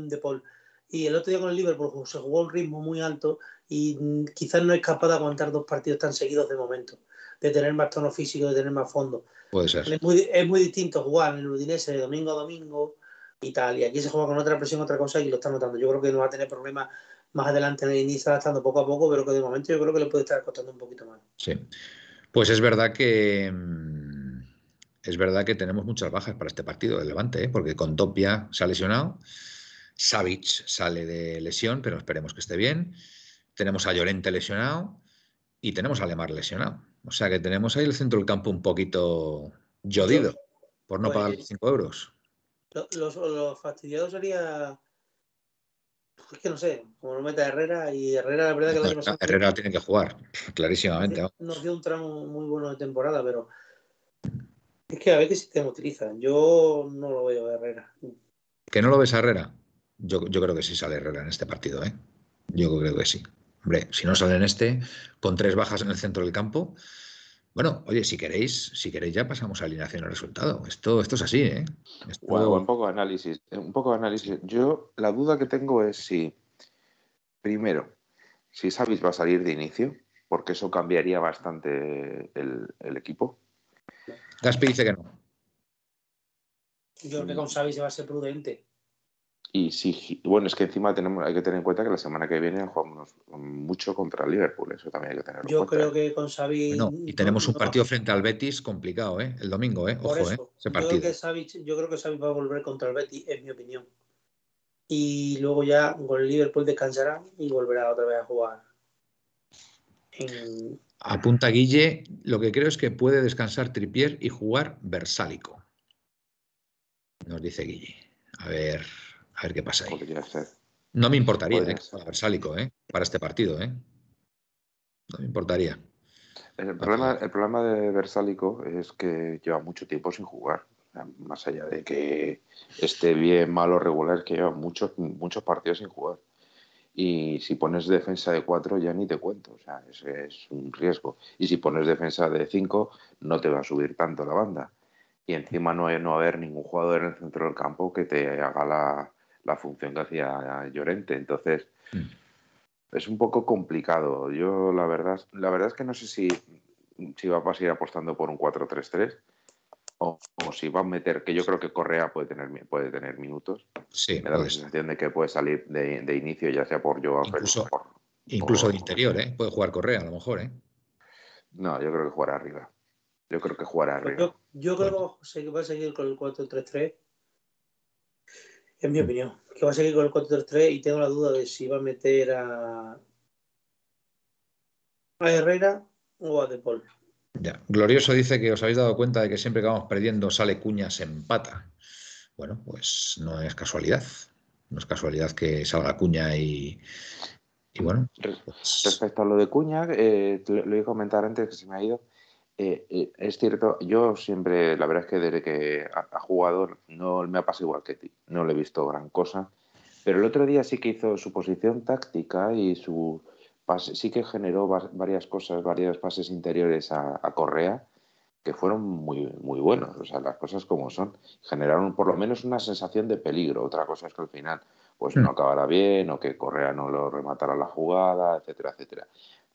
Speaker 3: de Paul. Y el otro día con el Liverpool se jugó a un ritmo muy alto y quizás no es capaz de aguantar dos partidos tan seguidos de momento, de tener más tono físico, de tener más fondo.
Speaker 1: Puede ser.
Speaker 3: Es muy, es muy distinto jugar en el Udinese de domingo a domingo y tal, y aquí se juega con otra presión, otra cosa y lo está notando. Yo creo que no va a tener problemas más adelante en el inicio, adaptando poco a poco, pero que de momento yo creo que le puede estar costando un poquito más.
Speaker 1: Sí. Pues es verdad que mm, es verdad que tenemos muchas bajas para este partido del Levante, ¿eh? porque con Topia se ha lesionado, Savic sale de lesión, pero esperemos que esté bien tenemos a Llorente lesionado y tenemos a Lemar lesionado. O sea que tenemos ahí el centro del campo un poquito jodido por no pagar los 5 euros.
Speaker 3: Lo, fastidiado sería. Es que no sé, como no meta Herrera y Herrera, la verdad que
Speaker 1: la [laughs] Herrera tiene que jugar, [laughs] clarísimamente.
Speaker 3: Nos dio un tramo muy bueno de temporada, pero. Es que a ver qué sistema utilizan. Yo no lo veo a Herrera.
Speaker 1: ¿Que no lo ves a Herrera? Yo, yo creo que sí sale Herrera en este partido, ¿eh? Yo creo que sí. Hombre, si no sale en este, con tres bajas en el centro del campo. Bueno, oye, si queréis, si queréis ya pasamos a alineación al resultado. Esto, esto es así, ¿eh?
Speaker 4: un poco de análisis. Un poco de análisis. Yo la duda que tengo es si, primero, si Savic va a salir de inicio, porque eso cambiaría bastante el, equipo.
Speaker 1: Gaspi dice que no.
Speaker 3: Yo creo que con Savic se va a ser prudente.
Speaker 4: Y sí, bueno, es que encima tenemos, hay que tener en cuenta que la semana que viene jugamos mucho contra el Liverpool, eso también hay que tenerlo
Speaker 3: Yo
Speaker 4: en
Speaker 3: cuenta. Yo creo que con Xavi...
Speaker 1: y tenemos un partido frente al Betis complicado, ¿eh? El domingo, ¿eh? Ojo, ¿eh? Ese partido.
Speaker 3: Yo creo, que Xavi, yo creo que Xavi va a volver contra el Betis, es mi opinión. Y luego ya con el Liverpool descansará y volverá otra vez a jugar. En...
Speaker 1: Apunta Guille, lo que creo es que puede descansar Tripier y jugar Versálico. nos dice Guille. A ver, a ver qué pasa ahí. No me importaría ¿eh? Versálico, ¿eh? Para este partido, ¿eh? No me importaría.
Speaker 4: El problema, el problema de Versálico es que lleva mucho tiempo sin jugar. Más allá de que esté bien, malo, regular, que lleva muchos, muchos partidos sin jugar. Y si pones defensa de 4 ya ni te cuento, o sea, ese es un riesgo. Y si pones defensa de 5 no te va a subir tanto la banda. Y encima no, no va a haber ningún jugador en el centro del campo que te haga la, la función que hacía Llorente. Entonces, mm. es un poco complicado. Yo la verdad, la verdad es que no sé si, si va a seguir apostando por un 4-3-3 o, si va a meter, que yo creo que Correa puede tener, puede tener minutos.
Speaker 1: Sí,
Speaker 4: Me da la sensación de que puede salir de, inicio, ya sea por Joao
Speaker 1: Incluso, incluso de interior, ¿eh? Puede jugar Correa a lo mejor, ¿eh?
Speaker 4: No, yo creo que jugará arriba. Yo creo que jugará arriba.
Speaker 3: Yo, creo que va a seguir con el 4-3-3. En mi opinión. Que va a seguir con el 4-3-3 y tengo la duda de si va a meter a, a Herrera o a De Paul.
Speaker 1: Glorioso dice que os habéis dado cuenta de que siempre que vamos perdiendo sale Cuñas empata. Bueno, pues no es casualidad. No es casualidad que salga Cuña y, bueno.
Speaker 4: Pues Respecto a lo de Cuña, eh, lo iba a comentar antes que se me ha ido. Eh, eh, es cierto, yo siempre, la verdad es que desde que ha, jugado no me ha pasado igual que ti. No le he visto gran cosa. Pero el otro día sí que hizo su posición táctica y su, sí que generó varias cosas, varias pases interiores a, Correa que fueron muy, muy buenos, o sea, las cosas como son, generaron por lo menos una sensación de peligro. Otra cosa es que al final pues no mm. acabara bien o que Correa no lo rematara la jugada, etcétera, etcétera.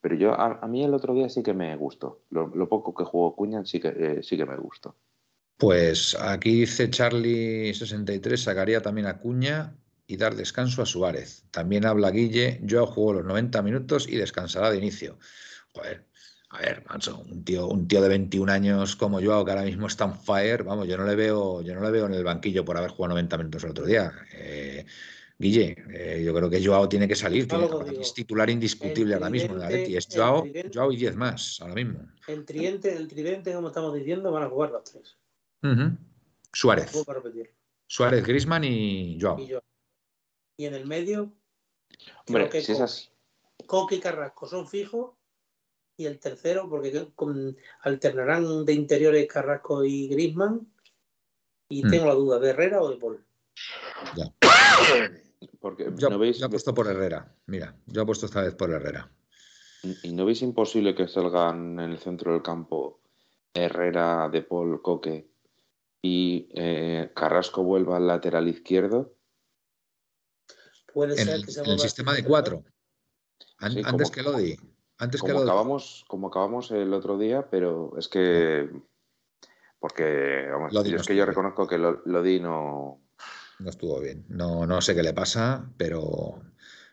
Speaker 4: Pero yo a, mí el otro día sí que me gustó. Lo, poco que jugó Cuña sí que, eh, sí que me gustó.
Speaker 1: Pues aquí dice Charlie63, sacaría también a Cuña y dar descanso a Suárez. También habla Guille, yo juego los 90 minutos y descansará de inicio. Joder, a ver, manso, un tío, un tío de 21 años como yo, que ahora mismo está en fire, vamos, yo no le veo, yo no le veo en el banquillo por haber jugado 90 minutos el otro día. Eh, Guille, eh, yo creo que Joao tiene que salir, es titular indiscutible ahora mismo en la Leti. Es Joao, Joao y 10 más ahora mismo.
Speaker 3: El tridente, el tridente, como estamos diciendo, van a jugar los tres.
Speaker 1: Suárez. Suárez, Grisman y Joao.
Speaker 3: y y en el medio,
Speaker 4: Hombre, que si esas...
Speaker 3: Coque y Carrasco son fijos. Y el tercero, porque alternarán de interiores Carrasco y Grisman. Y hmm. tengo la duda, ¿de Herrera o de Paul?
Speaker 1: Ya. [coughs] Porque yo, ¿no veis... he puesto por Herrera. Mira, yo he puesto esta vez por Herrera.
Speaker 4: ¿Y no veis imposible que salgan en el centro del campo Herrera, De Paul, Coque y eh, Carrasco vuelva al lateral izquierdo?
Speaker 1: en el, sistema de cuatro. antes que Lodi. Antes
Speaker 4: como, acabamos, como acabamos el otro día, pero es que. Porque, es que yo reconozco que Lodi no.
Speaker 1: No estuvo bien. No, no sé qué le pasa, pero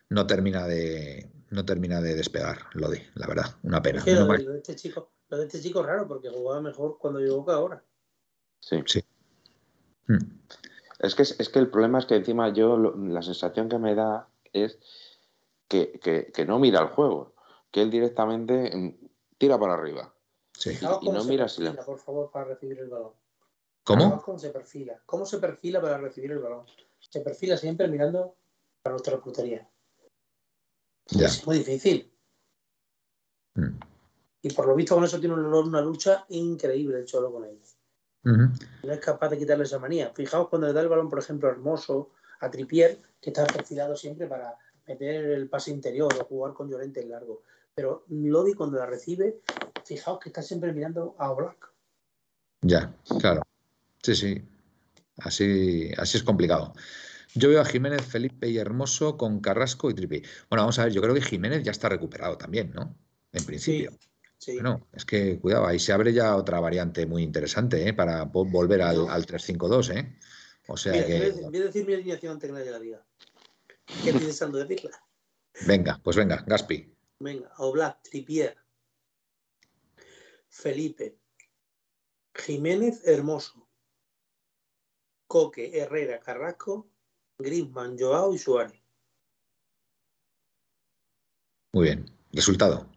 Speaker 1: no termina de, no termina de despegar Lodi, la verdad. Una pena.
Speaker 3: lo, de este chico, lo de este chico es raro porque jugaba mejor cuando llegó que ahora.
Speaker 4: Sí. Sí. Hmm. Es que, es que el problema es que encima yo la sensación que me da es que, no mira el juego, que él directamente mm, tira para arriba.
Speaker 1: Sí.
Speaker 3: Y, no mira si le... por favor, para recibir el balón.
Speaker 1: ¿Cómo?
Speaker 3: ¿Cómo se perfila? ¿Cómo se perfila para recibir el balón? Se perfila siempre mirando para nuestra portería. Es muy difícil. Mm. Y por lo visto con eso tiene una lucha increíble el Cholo con ellos. No es capaz de quitarle esa manía. Fijaos cuando le da el balón, por ejemplo, Hermoso, a Tripier, que está perfilado siempre para meter el pase interior o jugar con Llorente en largo. Pero Lodi cuando la recibe, fijaos que está siempre mirando a Oblak.
Speaker 1: Ya, claro. Sí, sí. Así, así es complicado. Yo veo a Jiménez, Felipe y Hermoso con Carrasco y Tripier. Bueno, vamos a ver, yo creo que Jiménez ya está recuperado también, ¿no? En principio. Bueno, es que cuidado, ahí se abre ya otra variante muy interesante ¿eh? para volver al, al 3-5-2. ¿eh? O sea que.
Speaker 3: Voy a decir mi alineación antes que nadie la diga. ¿Qué estoy deseando decirla?
Speaker 1: Venga, pues venga, Gaspi.
Speaker 3: Venga, Oblak, Tripier, Felipe, Jiménez, Hermoso, Coque, Herrera, Carrasco, Griezmann, Joao y Suárez.
Speaker 1: Muy bien. Resultado.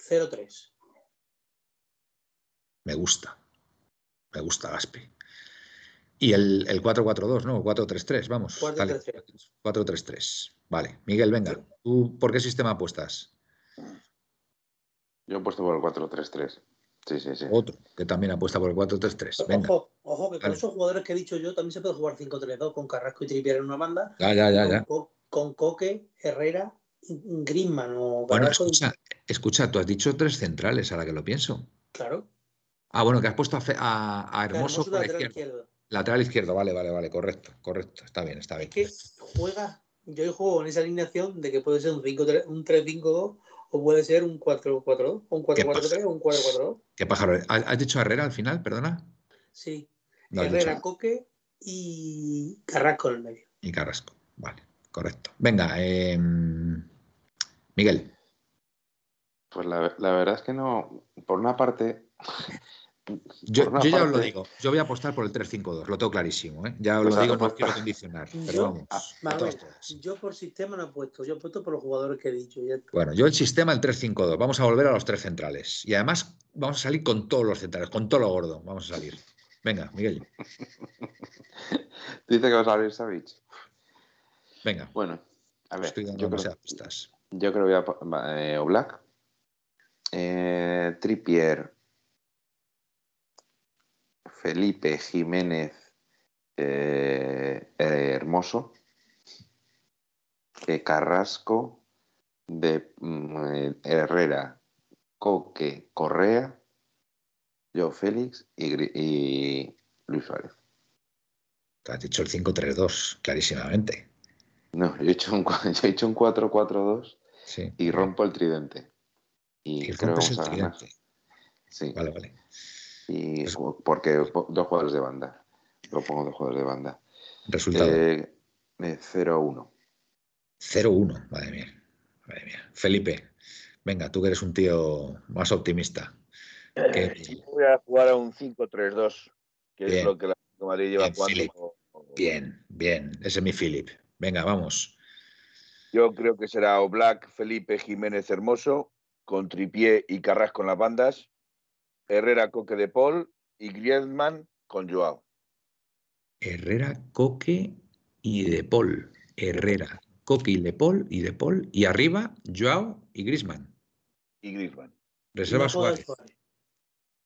Speaker 3: 0-3.
Speaker 1: Me gusta. Me gusta Gaspi. Y el, el 4-4-2, ¿no? 4-3-3, vamos. 4-3-3. Vale. Miguel, venga. ¿Tú por qué sistema apuestas?
Speaker 4: Yo he puesto por el 4-3-3. Sí, sí, sí.
Speaker 1: Otro que también apuesta por el 4-3-3.
Speaker 3: Ojo, ojo, que con esos jugadores que he dicho yo también se puede jugar 5-3-2 con Carrasco y Tripier en una banda.
Speaker 1: Ya, ya, ya. ya.
Speaker 3: Con, Coque, Herrera, Griezmann o
Speaker 1: Bueno, escucha, escucha, tú has dicho tres centrales, ahora que lo pienso.
Speaker 3: Claro.
Speaker 1: Ah, bueno, que has puesto a, a, Hermoso, por la izquierda. Izquierdo. Lateral izquierdo, vale, vale, vale, correcto, correcto, está bien, está bien.
Speaker 3: Es que juega, yo juego en esa alineación de que puede ser un 3-5-2 o puede ser un 4-4-2, un 4-4-3 o un 4-4-2.
Speaker 1: ¿Qué pájaro? ¿Has dicho Herrera al final, perdona?
Speaker 3: Sí. Herrera, Coque y Carrasco en el medio.
Speaker 1: Y Carrasco, vale, correcto. Venga, eh, Miguel.
Speaker 4: Pues la, la, verdad es que no, por una parte,
Speaker 1: yo, ya os lo digo, yo voy a apostar por el 3-5-2, lo tengo clarísimo, ¿eh? ya os lo digo, no quiero condicionar, pero vamos.
Speaker 3: yo por sistema no he puesto, yo he puesto por los jugadores que he dicho.
Speaker 1: Bueno, yo el sistema el 3-5-2, vamos a volver a los tres centrales y además vamos a salir con todos los centrales, con todo lo gordo, vamos a salir. Venga, Miguel. [laughs]
Speaker 4: Dice que vas a salir Savage.
Speaker 1: Venga.
Speaker 4: Bueno, a ver.
Speaker 1: Estoy dando yo, creo,
Speaker 4: yo creo que voy a eh, Oblak, eh, Trippier, Felipe Jiménez eh, Hermoso, Carrasco, de mm, Herrera, Coque, Correa, yo Félix y, Luis Suárez.
Speaker 1: Te has dicho el 5-3-2, clarísimamente.
Speaker 4: No, yo he hecho un, 4-4-2 [laughs] y rompo el tridente.
Speaker 1: Y, creo que vamos a ganar. Sí. Vale, vale.
Speaker 4: Y porque dos jugadores de banda. Lo pongo dos jugadores de banda.
Speaker 1: Resultado.
Speaker 4: Eh, 0-1.
Speaker 1: 0-1, madre mía. Madre mía. Felipe, venga, tú que eres un tío más optimista.
Speaker 2: Que... Voy a jugar a un 5-3-2, que es lo que la Madrid lleva jugando.
Speaker 1: Bien, bien. Ese es mi Philip. Venga, vamos.
Speaker 2: Yo creo que será Oblak, Felipe Jiménez Hermoso, con Tripié y Carrasco en las bandas. Herrera, Coque de Paul y Griezmann con Joao.
Speaker 1: Herrera, Coque y de Paul. Herrera, Coque y de Paul y de Paul. Y arriba, Joao y Griezmann.
Speaker 2: Y Griezmann.
Speaker 1: Reserva Suárez.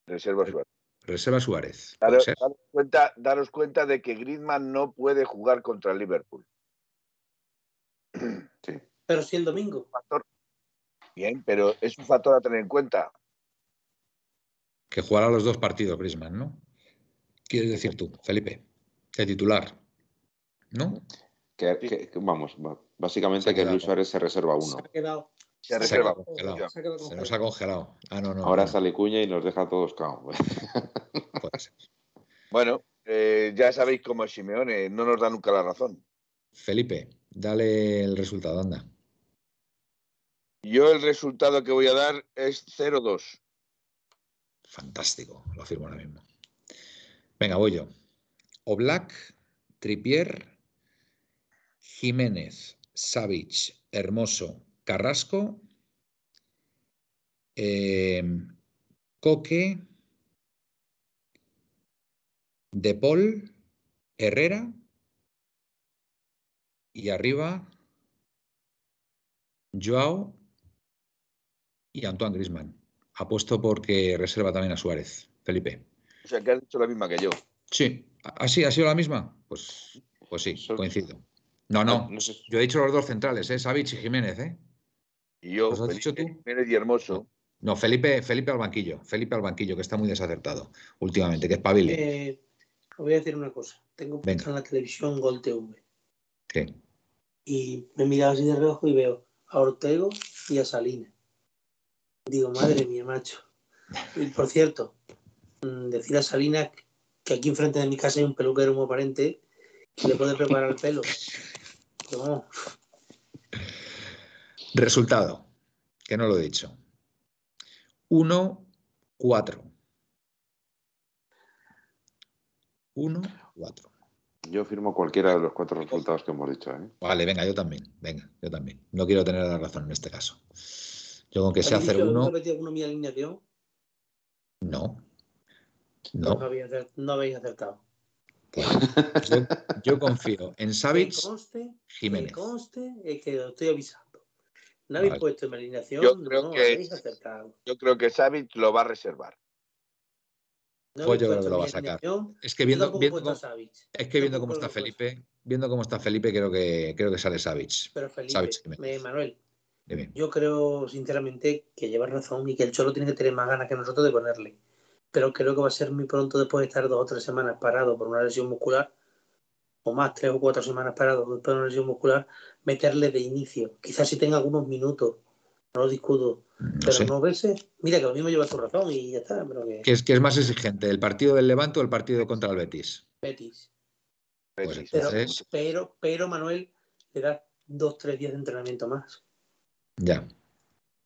Speaker 2: Reserva Suárez.
Speaker 1: Reserva Suárez.
Speaker 2: Daros, cuenta, daros cuenta de que Griezmann no puede jugar contra el Liverpool.
Speaker 3: Sí. Pero si el domingo.
Speaker 2: Bien, pero es un factor a tener en cuenta
Speaker 1: que jugará los dos partidos Griezmann, ¿no? Quieres decir tú, Felipe, de titular, ¿no?
Speaker 4: Que, vamos, básicamente que Luis Suárez se reserva uno.
Speaker 3: Se ha quedado.
Speaker 2: Se, reserva.
Speaker 1: Se, nos ha congelado. Ah, no, no,
Speaker 4: Ahora sale Cuña y nos deja todos caos. [laughs]
Speaker 2: bueno, eh, ya sabéis cómo es Simeone, no nos da nunca la razón.
Speaker 1: Felipe, dale el resultado, anda.
Speaker 2: Yo el resultado que voy a dar es 0-2.
Speaker 1: Fantástico, lo afirmo ahora mismo. Venga, voy yo. Oblak, Tripier, Jiménez, Savich, Hermoso, Carrasco, em, Coque, De Paul, Herrera y arriba Joao y Antoine Grisman. Apuesto porque reserva también a Suárez, Felipe.
Speaker 2: O sea, que has dicho la misma que yo.
Speaker 1: Sí. ¿Así? ¿Ha sido la misma? Pues, pues sí, coincido. No, no. Yo he dicho los dos centrales, ¿eh? Savich y Jiménez, ¿eh?
Speaker 2: Y yo, has dicho tú? Jiménez y Hermoso.
Speaker 1: No, Felipe, Felipe al banquillo. Felipe al banquillo, que está muy desacertado últimamente, que es pabile.
Speaker 3: Eh, os voy a decir una cosa. Tengo puesto en la televisión Gol TV.
Speaker 1: ¿Qué?
Speaker 3: Y me he mirado así de reojo y veo a Ortego y a Salinas. Digo, madre mía, macho. Y por cierto, mm, decir a Salina que aquí enfrente de mi casa hay un peluquero muy aparente que le puede preparar el pelo.
Speaker 1: Resultado, que no lo he dicho. 1, 4. 1, 4.
Speaker 4: Yo firmo cualquiera de los cuatro resultados que hemos dicho. ¿eh?
Speaker 1: Vale, venga, yo también. Venga, yo también. No quiero tener la razón en este caso. Yo con que sea 0-1.
Speaker 3: alguno mi alineación?
Speaker 1: No.
Speaker 3: No, no, habéis acertado.
Speaker 1: Pues, yo, confío en Savic
Speaker 3: Jiménez. Que conste que lo estoy avisando. No habéis puesto en la alineación, yo creo no que, habéis acertado.
Speaker 2: Yo creo que Savic lo va a reservar.
Speaker 1: pues yo creo que lo va a sacar. Es que viendo, viendo cómo, es que viendo cómo está Felipe, viendo cómo está Felipe, creo que creo que sale Savic.
Speaker 3: Pero Felipe, Manuel, yo creo sinceramente que lleva razón y que el Cholo tiene que tener más ganas que nosotros de ponerle pero creo que va a ser muy pronto después de estar dos o tres semanas parado por una lesión muscular, o más, tres o cuatro semanas parado después de una lesión muscular, meterle de inicio. Quizás si tenga algunos minutos, no lo discuto, pero no veces, mira que lo mismo lleva su razón y ya está. Pero
Speaker 1: que... ¿Qué, es, que es más exigente, el partido del Levante o el partido contra el Betis?
Speaker 3: Betis. Pues pero, pero, Manuel, le da dos, tres días de entrenamiento más.
Speaker 1: Ya.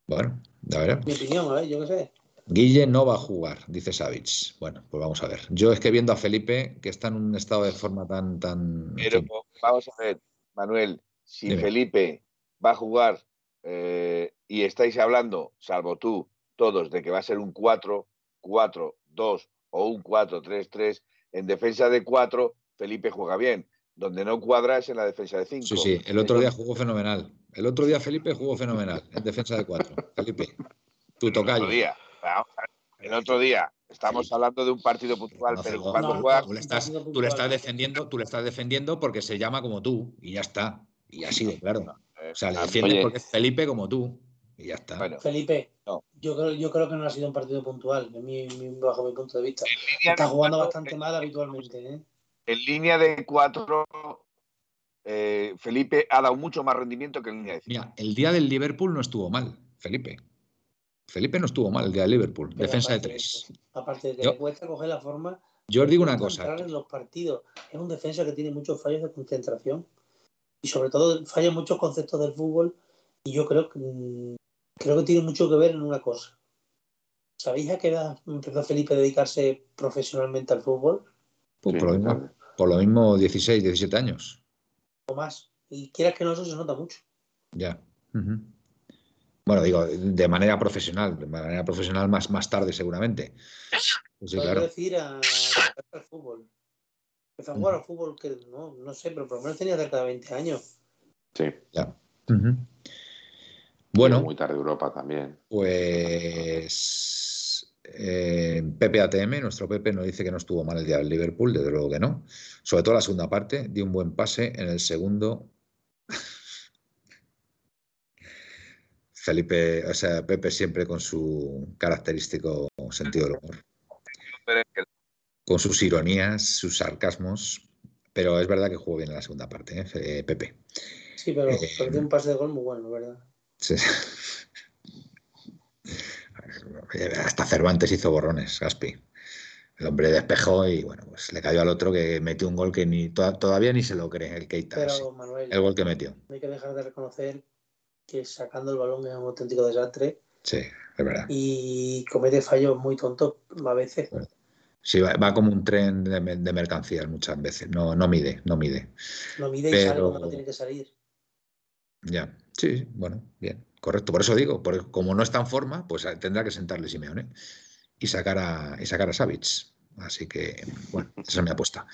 Speaker 1: Bueno, ya veremos.
Speaker 3: Mi opinión, a ver, yo qué sé.
Speaker 1: Guille no va a jugar, dice Savic. Bueno, pues vamos a ver. Yo es que viendo a Felipe, que está en un estado de forma tan. tan
Speaker 2: Pero vamos a ver, Manuel, si Felipe va a jugar eh, y estáis hablando, salvo tú, todos, de que va a ser un 4, 4, 2 o un 4, 3, 3, en defensa de 4, Felipe juega bien. Donde no cuadra es en la defensa de 5.
Speaker 1: Sí, sí, el otro día jugó fenomenal. El otro día Felipe jugó fenomenal en defensa de 4. Felipe, tu tocayo. El otro día.
Speaker 2: El otro día estamos hablando de un partido puntual, pero cuando.
Speaker 1: Tú le, estás, tú le estás defendiendo, tú le estás defendiendo porque se llama como tú y ya está. Y así de claro. O sea, le defiendes porque es Felipe como tú y ya está.
Speaker 3: Felipe, yo, creo, yo creo que no ha sido un partido puntual, bajo mi punto de vista. Está jugando bastante mal habitualmente. ¿eh?
Speaker 2: En línea de cuatro, eh, Felipe ha dado mucho más rendimiento que en línea de cinco.
Speaker 1: Mira, el día del Liverpool no estuvo mal, Felipe. Felipe no estuvo mal el día de Liverpool, defensa de tres.
Speaker 3: Aparte de que le cuesta coger la forma.
Speaker 1: Yo os digo una cosa.
Speaker 3: En los partidos. Es un defensa que tiene muchos fallos de concentración y sobre todo falla muchos conceptos del fútbol y yo creo que mm, creo que tiene mucho que ver en una cosa. ¿Sabéis a qué edad empezó Felipe a dedicarse profesionalmente al fútbol?
Speaker 1: Pues por, lo mismo, 16, 17 años.
Speaker 3: O más. Y quieras que no, eso se nota mucho.
Speaker 1: Ya. Bueno, digo, de manera profesional, de manera profesional más, más tarde seguramente.
Speaker 3: Pues sí, claro. decir a, al fútbol. Empezó a jugar al fútbol que no, no sé, pero por lo menos tenía cerca de 20 años.
Speaker 4: Sí.
Speaker 1: Ya. Bueno.
Speaker 4: Muy tarde Europa también.
Speaker 1: Pues eh, Pepe ATM, nuestro Pepe, nos dice que no estuvo mal el día del Liverpool, desde luego que no. Sobre todo la segunda parte, dio un buen pase. En el segundo Felipe, o sea, Pepe siempre con su característico sentido del humor. Con sus ironías, sus sarcasmos, pero es verdad que jugó bien en la segunda parte, ¿eh? Pepe.
Speaker 3: Sí, pero eh, perdió un pase de gol muy bueno, ¿verdad? Sí.
Speaker 1: Hasta Cervantes hizo borrones, Gaspi. El hombre despejó y bueno, pues le cayó al otro que metió un gol que ni todavía ni se lo cree, el Keita. el gol que metió.
Speaker 3: hay que dejar de reconocer que sacando el balón es un auténtico desastre.
Speaker 1: Sí, es verdad.
Speaker 3: Y comete fallos muy tontos a veces.
Speaker 1: Sí, va, como un tren de, mercancías muchas veces. No, no mide, no mide.
Speaker 3: No mide y sale cuando no tiene que salir.
Speaker 1: Ya, sí, bueno, bien, correcto. Por eso digo, como no está en forma, pues tendrá que sentarle Simeone y sacar a, y sacar a Savic. Así que, bueno, esa es mi apuesta.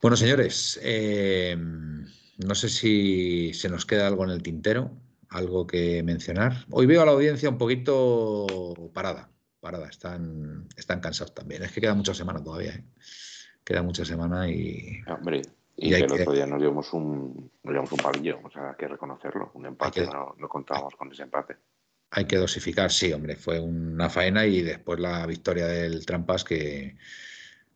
Speaker 1: Bueno, señores, eh, no sé si se nos queda algo en el tintero, algo que mencionar. Hoy veo a la audiencia un poquito parada, parada, están, están cansados también. Es que queda mucha semana todavía, ¿eh? queda mucha semana y...
Speaker 4: Hombre, y, el otro día nos llevamos un, nos un pabellón, o sea, hay que reconocerlo, un empate, no, no contábamos con ese empate.
Speaker 1: Hay que dosificar, sí, hombre, fue una faena y después la victoria del Trampas que,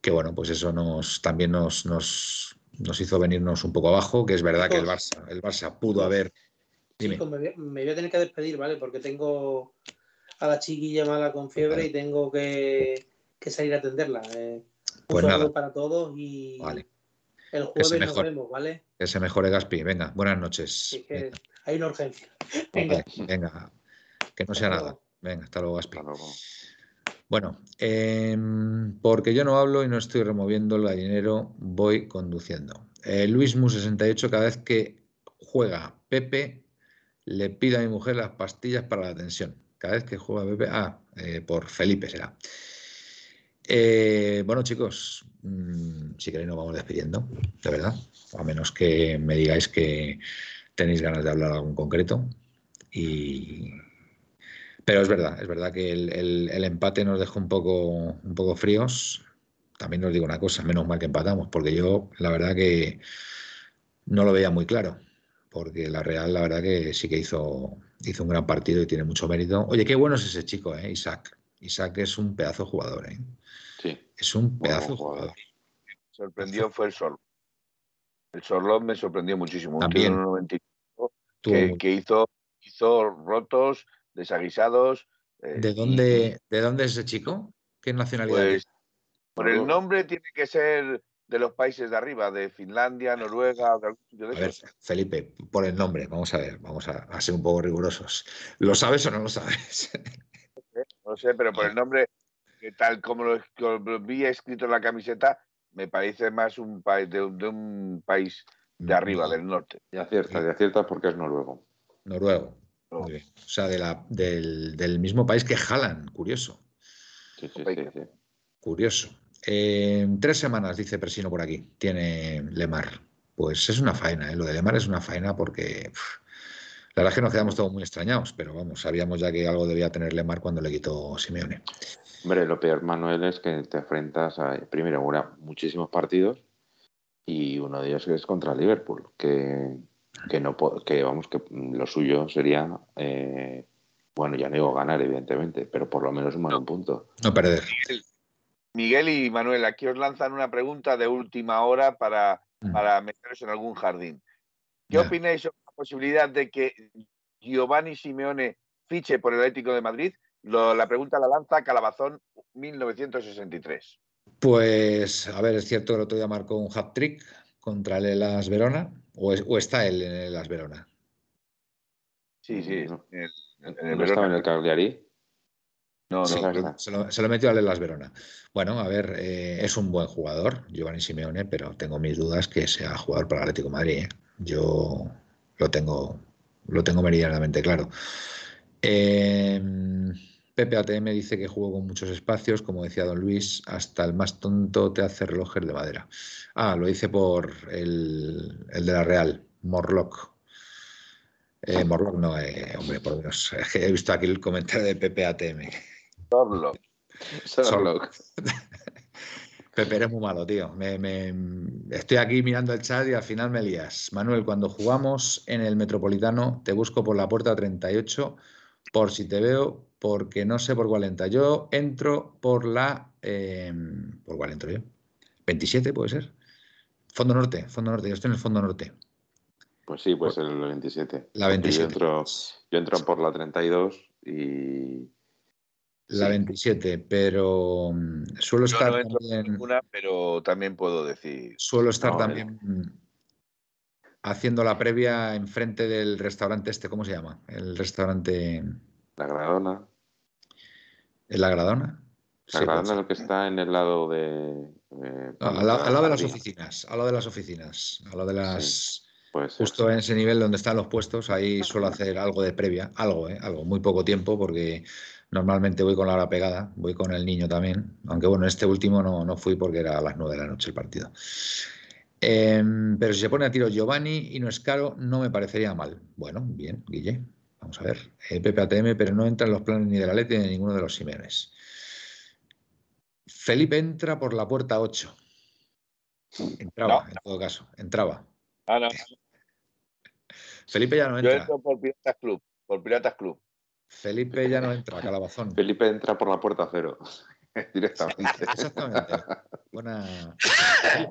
Speaker 1: que bueno, pues eso nos también nos, nos nos hizo venirnos un poco abajo, que es verdad que el Barça, el Barça pudo haber.
Speaker 3: Dime. me, voy a tener que despedir, ¿vale? Porque tengo a la chiquilla mala con fiebre y tengo que, salir a atenderla. Eh.
Speaker 1: Pues nada.
Speaker 3: para todos y el jueves nos vemos, ¿vale?
Speaker 1: Que se mejore Gaspi. Venga, buenas noches.
Speaker 3: hay una urgencia. Venga.
Speaker 1: Venga, que no sea nada. Venga, hasta luego, Gaspi. Bueno, em, porque yo no hablo y no estoy removiendo el gallinero, voy conduciendo. Eh, Luis Mu 68, cada vez que juega Pepe, le pido a mi mujer las pastillas para la tensión. Cada vez que juega Pepe, ah, eh, por Felipe será. Eh, bueno, chicos, mm, si queréis nos vamos despidiendo, de verdad. A menos que me digáis que tenéis ganas de hablar algo en concreto. Pero es verdad, es verdad que el, empate nos dejó un poco, un poco fríos. También os digo una cosa, menos mal que empatamos, porque yo la verdad que no lo veía muy claro. Porque la Real, la verdad que sí que hizo, hizo un gran partido y tiene mucho mérito. Oye, qué bueno es ese chico, ¿eh? Isaac. Isaac es un pedazo jugador, ¿eh? Es un pedazo jugador.
Speaker 2: Me sorprendió fue el Sol. El Sorlot me sorprendió muchísimo.
Speaker 1: También.
Speaker 2: que, que, hizo, hizo rotos, desaguisados.
Speaker 1: Eh, ¿De, dónde, ¿De dónde es ese chico? ¿Qué nacionalidad pues,
Speaker 2: Por el nombre tiene que ser de los países de arriba, de Finlandia, Noruega, de algún
Speaker 1: sitio de A ver, Felipe, por el nombre, vamos a ver, vamos a, ser un poco rigurosos. ¿Lo sabes o no lo sabes?
Speaker 2: No sé, pero por el nombre, tal como lo, vi escrito en la camiseta, me parece más un país de, un país de arriba, del norte.
Speaker 4: Y acierta, y acierta porque es noruego.
Speaker 1: Noruego. O sea, de la, del, mismo país que Jalan, curioso.
Speaker 4: Sí, sí, sí,
Speaker 1: Curioso. En tres semanas, dice Presino por aquí, tiene Lemar. Pues es una faena, ¿eh? lo de Lemar es una faena porque la verdad es que nos quedamos todos muy extrañados, pero vamos, sabíamos ya que algo debía tener Lemar cuando le quitó Simeone.
Speaker 4: Hombre, lo peor, Manuel, es que te enfrentas a, primero, ahora muchísimos partidos y uno de ellos es contra Liverpool, que, que no que vamos, que lo suyo sería, eh, bueno, ya no digo ganar, evidentemente, pero por lo menos un buen punto.
Speaker 1: No perder.
Speaker 2: Miguel y Manuel, aquí os lanzan una pregunta de última hora para, mm. para meteros en algún jardín. ¿Qué opináis sobre la posibilidad de que Giovanni Simeone fiche por el Atlético de Madrid? La pregunta la lanza Calabazón 1963.
Speaker 1: Pues, a ver, es cierto que el otro día marcó un hat-trick contra el Elas Verona, o, está él en el Elas Verona.
Speaker 2: Sí, sí.
Speaker 4: En el, estaba en el Cagliari?
Speaker 1: No, no, se, lo, metió a Las Verona. Bueno, a ver, eh, es un buen jugador, Giovanni Simeone, pero tengo mis dudas que sea jugador para el Atlético de Madrid. ¿eh? Yo lo tengo, lo tengo meridianamente claro. Em, Pepe ATM dice que jugó con muchos espacios, como decía don Luis, hasta el más tonto te hace relojes de madera. Ah, lo dice por el, el de la Real, Morlock. Eh, Morlock no, hombre, por Dios. he visto aquí el comentario de Pepe ATM. [laughs] Pepe, eres muy malo, tío. Estoy aquí mirando el chat y al final me lías. Manuel, cuando jugamos en el Metropolitano, te busco por la puerta 38 por si te veo, porque no sé por cuál entra. Yo entro por la... Em, ¿Por cuál entro yo? 27 puede ser. Fondo Norte, Fondo Norte. Yo estoy en el Fondo Norte.
Speaker 4: Pues sí, pues el 27.
Speaker 1: La 27.
Speaker 4: Yo entro, yo entro por la 32 y
Speaker 1: la 27, pero mm, suelo estar también.
Speaker 2: pero también puedo decir.
Speaker 1: Suelo estar también haciendo la previa enfrente del restaurante este, ¿cómo se llama? El restaurante.
Speaker 4: La Gradona.
Speaker 1: ¿En la Gradona?
Speaker 4: La Gradona es lo que está en el lado de.
Speaker 1: al, lado de las oficinas, al lado de las oficinas, a lado de las. justo en ese nivel donde están los puestos, ahí suelo hacer algo de previa, algo, ¿eh? algo, muy poco tiempo, porque Normalmente voy con la hora pegada, voy con el niño también, aunque bueno, este último no, no fui porque era a las 9 de la noche el partido. Em, pero si se pone a tiro Giovanni y no es caro, no me parecería mal. Bueno, bien, Guille, vamos a ver. Eh, PPATM, pero no entra en los planes ni de la Leti ni de ninguno de los Simeones. Felipe entra por la puerta 8. Entraba, en todo caso, entraba.
Speaker 2: Ah, no. [laughs]
Speaker 1: Felipe ya no entra.
Speaker 2: Yo entro por Piratas Club, por Piratas Club.
Speaker 1: Felipe ya no entra, calabazón. [laughs]
Speaker 4: Felipe entra por la puerta cero, [laughs] directamente.
Speaker 1: Exactamente. Buena...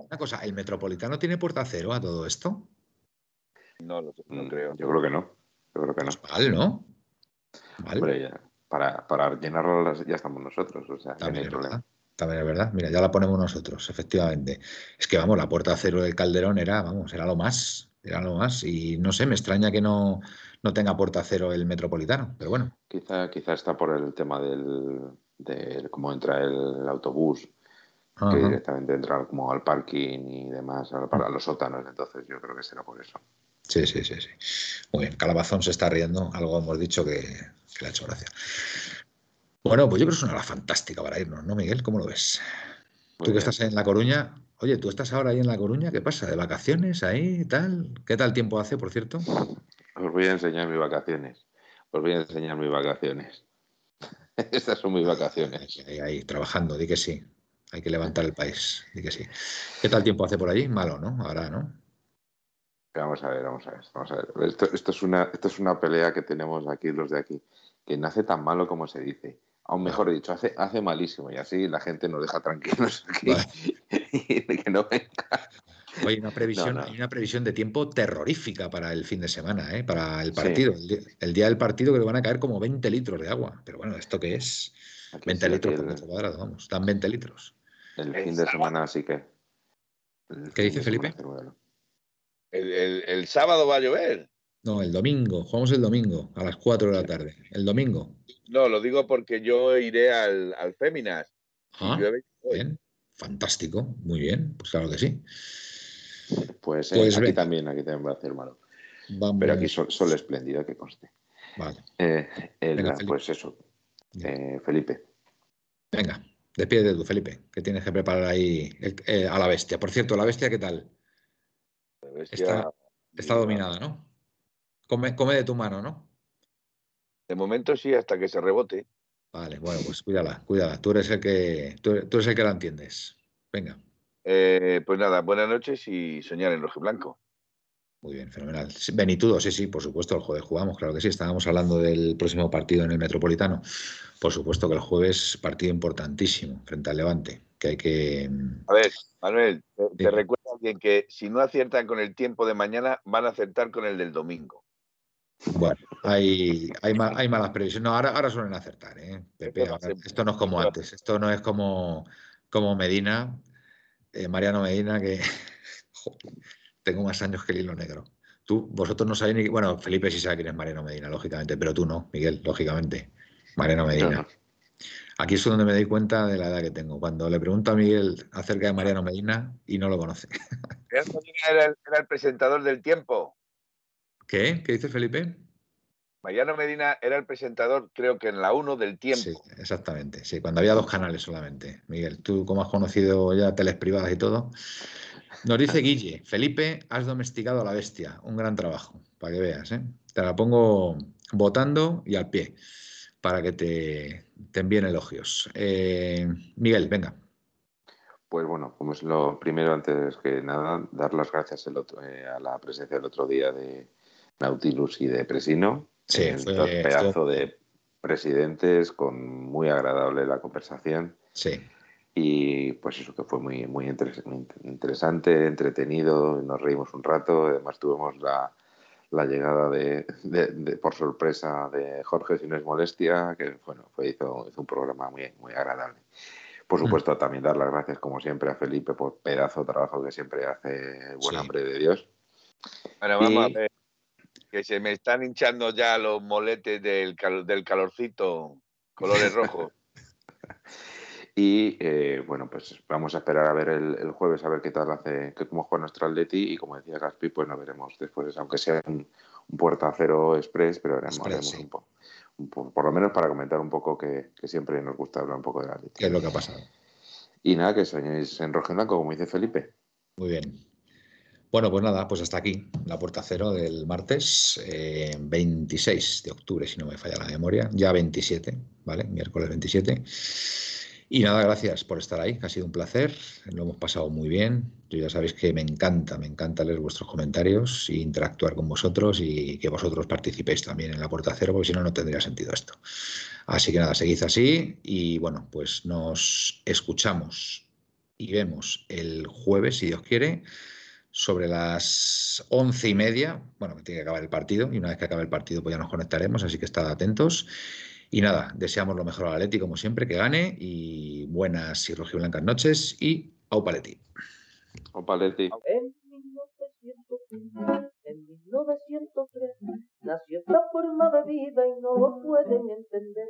Speaker 1: Una cosa, ¿el Metropolitano tiene puerta cero a todo esto?
Speaker 2: No, lo no creo.
Speaker 4: Yo creo que no. Yo creo que no.
Speaker 1: Pues ¿no?
Speaker 4: Vale. para, para llenarlo ya estamos nosotros, o sea,
Speaker 1: También es Verdad. También es verdad. Mira, ya la ponemos nosotros, efectivamente. Es que, vamos, la puerta cero del Calderón era, vamos, era lo más. Era lo más. Y no sé, me extraña que no no tenga puerta cero el metropolitano, pero bueno.
Speaker 4: Quizá, quizá está por el tema del, de cómo entra el autobús, que directamente entra como al parking y demás, para los sótanos, entonces yo creo que será por eso.
Speaker 1: Sí, sí, sí, sí. Muy bien, Calabazón se está riendo, algo hemos dicho que, le ha hecho gracia. Bueno, pues yo creo que es una hora fantástica para irnos, ¿no, Miguel? ¿Cómo lo ves? tú que estás en La Coruña, oye, tú estás ahora ahí en La Coruña, ¿qué pasa? ¿De vacaciones ahí tal? ¿Qué tal tiempo hace, por cierto?
Speaker 4: Os voy a enseñar mis vacaciones. Os voy a enseñar mis vacaciones. [laughs] Estas son mis vacaciones.
Speaker 1: Ahí, ahí, trabajando, di que sí. Hay que levantar el país, di que sí. ¿Qué tal tiempo hace por allí? Malo, ¿no? Ahora, ¿no?
Speaker 4: Vamos a ver, vamos a ver, vamos a ver. Esto, esto, es una, esto es una pelea que tenemos aquí los de aquí, que no hace tan malo como se dice. Aún mejor dicho, hace, hace malísimo y así la gente nos deja tranquilos [laughs] aquí y que no venga.
Speaker 1: Hay una previsión, Hay una previsión de tiempo terrorífica para el fin de semana, ¿eh? para el partido. El, día, del partido que le van a caer como 20 litros de agua. Pero bueno, ¿esto qué es? 20 litros por metro cuadrado, vamos. Dan 20 litros.
Speaker 4: El fin de semana sí que.
Speaker 1: ¿Qué dice Felipe?
Speaker 2: El, sábado va a llover.
Speaker 1: No, el domingo. Jugamos el domingo a las 4 de la tarde. El domingo.
Speaker 2: No, lo digo porque yo iré al, al Féminas.
Speaker 1: Ah, bien. Fantástico. Muy bien. Pues claro que sí.
Speaker 4: Pues, eh, pues aquí también, aquí también va a hacer malo. Pero aquí sol, espléndido, que conste.
Speaker 1: Vale.
Speaker 4: Eh, pues eso. Eh, Felipe.
Speaker 1: Venga, despídete tú, Felipe, que tienes que preparar ahí a la bestia. Por cierto, la bestia, ¿qué tal? Está, dominada, ¿no? Come, de tu mano, ¿no?
Speaker 2: De momento sí, hasta que se rebote.
Speaker 1: Vale, bueno, pues cuídala, cuídala. Tú eres el que, tú, eres el que la entiendes. Venga.
Speaker 2: Eh, pues nada, buenas noches y soñar en rojo y blanco.
Speaker 1: Muy bien, fenomenal. Benitudo, sí, sí, por supuesto, el jueves jugamos, claro que sí. Estábamos hablando del próximo partido en el Metropolitano. Por supuesto que el jueves partido importantísimo frente al Levante, que hay que...
Speaker 2: A ver, Manuel, te, recuerdo alguien que si no aciertan con el tiempo de mañana, van a acertar con el del domingo.
Speaker 1: Bueno, hay, hay, hay malas previsiones. No, ahora, ahora suelen acertar, ¿eh? Pepe, esto no es como antes, esto no es como, como Medina, eh, Mariano Medina, que [laughs] tengo más años que el hilo negro. Tú, vosotros no sabéis ni. Bueno, Felipe sí sabe quién es Mariano Medina, lógicamente, pero tú no, Miguel, lógicamente. Mariano Medina. Aquí es donde me doy cuenta de la edad que tengo. Cuando le pregunto a Miguel acerca de Mariano Medina y no lo conoce. [laughs]
Speaker 2: Era el, era el presentador del tiempo.
Speaker 1: ¿Qué? ¿Qué dice Felipe?
Speaker 2: Mariano Medina era el presentador, creo que en la 1 del tiempo.
Speaker 1: Sí, exactamente. Sí, cuando había dos canales solamente. Miguel, tú como has conocido ya teles privadas y todo. Nos dice [laughs] Guille, Felipe, has domesticado a la bestia. Un gran trabajo, para que veas. ¿eh? Te la pongo votando y al pie, para que te, envíen elogios. Eh, Miguel, venga.
Speaker 4: Pues bueno, como es lo primero, antes que nada, dar las gracias eh, a la presencia del otro día de Nautilus y de Presino.
Speaker 1: Sí,
Speaker 4: fue, pedazo de presidentes, con muy agradable la conversación.
Speaker 1: Sí.
Speaker 4: Y pues eso que fue muy, muy interesante, entretenido, nos reímos un rato, además tuvimos la, la llegada de, por sorpresa de Jorge sin es molestia, que bueno, fue, hizo, hizo un programa muy, muy agradable. Por mm. supuesto, también dar las gracias, como siempre, a Felipe por pedazo de trabajo que siempre hace, buen hambre de Dios.
Speaker 2: Bueno, vamos a ver, que se me están hinchando ya los moletes del, del calorcito, colores [laughs] rojos.
Speaker 4: Y eh, bueno, pues vamos a esperar a ver el, jueves, a ver qué tal hace, que cómo juega nuestro Atleti y como decía Gaspi, pues lo veremos después, aunque sea un, puerta cero express, pero veremos, un poco. por lo menos para comentar un poco que, siempre nos gusta hablar un poco del Atleti.
Speaker 1: ¿Qué es lo que ha pasado?
Speaker 4: Y nada, que soñéis en rojo y blanco, como dice Felipe.
Speaker 1: Muy bien. Bueno, pues nada, pues hasta aquí la puerta cero del martes 26 eh, de octubre, si no me falla la memoria, ya 27, ¿vale? Miércoles 27. Y nada, gracias por estar ahí, ha sido un placer, lo hemos pasado muy bien. Yo ya sabéis que me encanta, me encanta leer vuestros comentarios e interactuar con vosotros y que vosotros participéis también en la puerta cero, porque si no, no tendría sentido esto. Así que nada, seguid así y bueno, pues nos escuchamos y vemos el jueves, si Dios quiere, sobre las once y media. Bueno, que tiene que acabar el partido y una vez que acabe el partido, pues ya nos conectaremos, así que estad atentos. Y nada, deseamos lo mejor al Atleti, como siempre, que gane y buenas y rojiblancas noches y au Paletti.
Speaker 4: Au Paletti.
Speaker 5: En 1903 nació esta forma de vida y no lo pueden entender.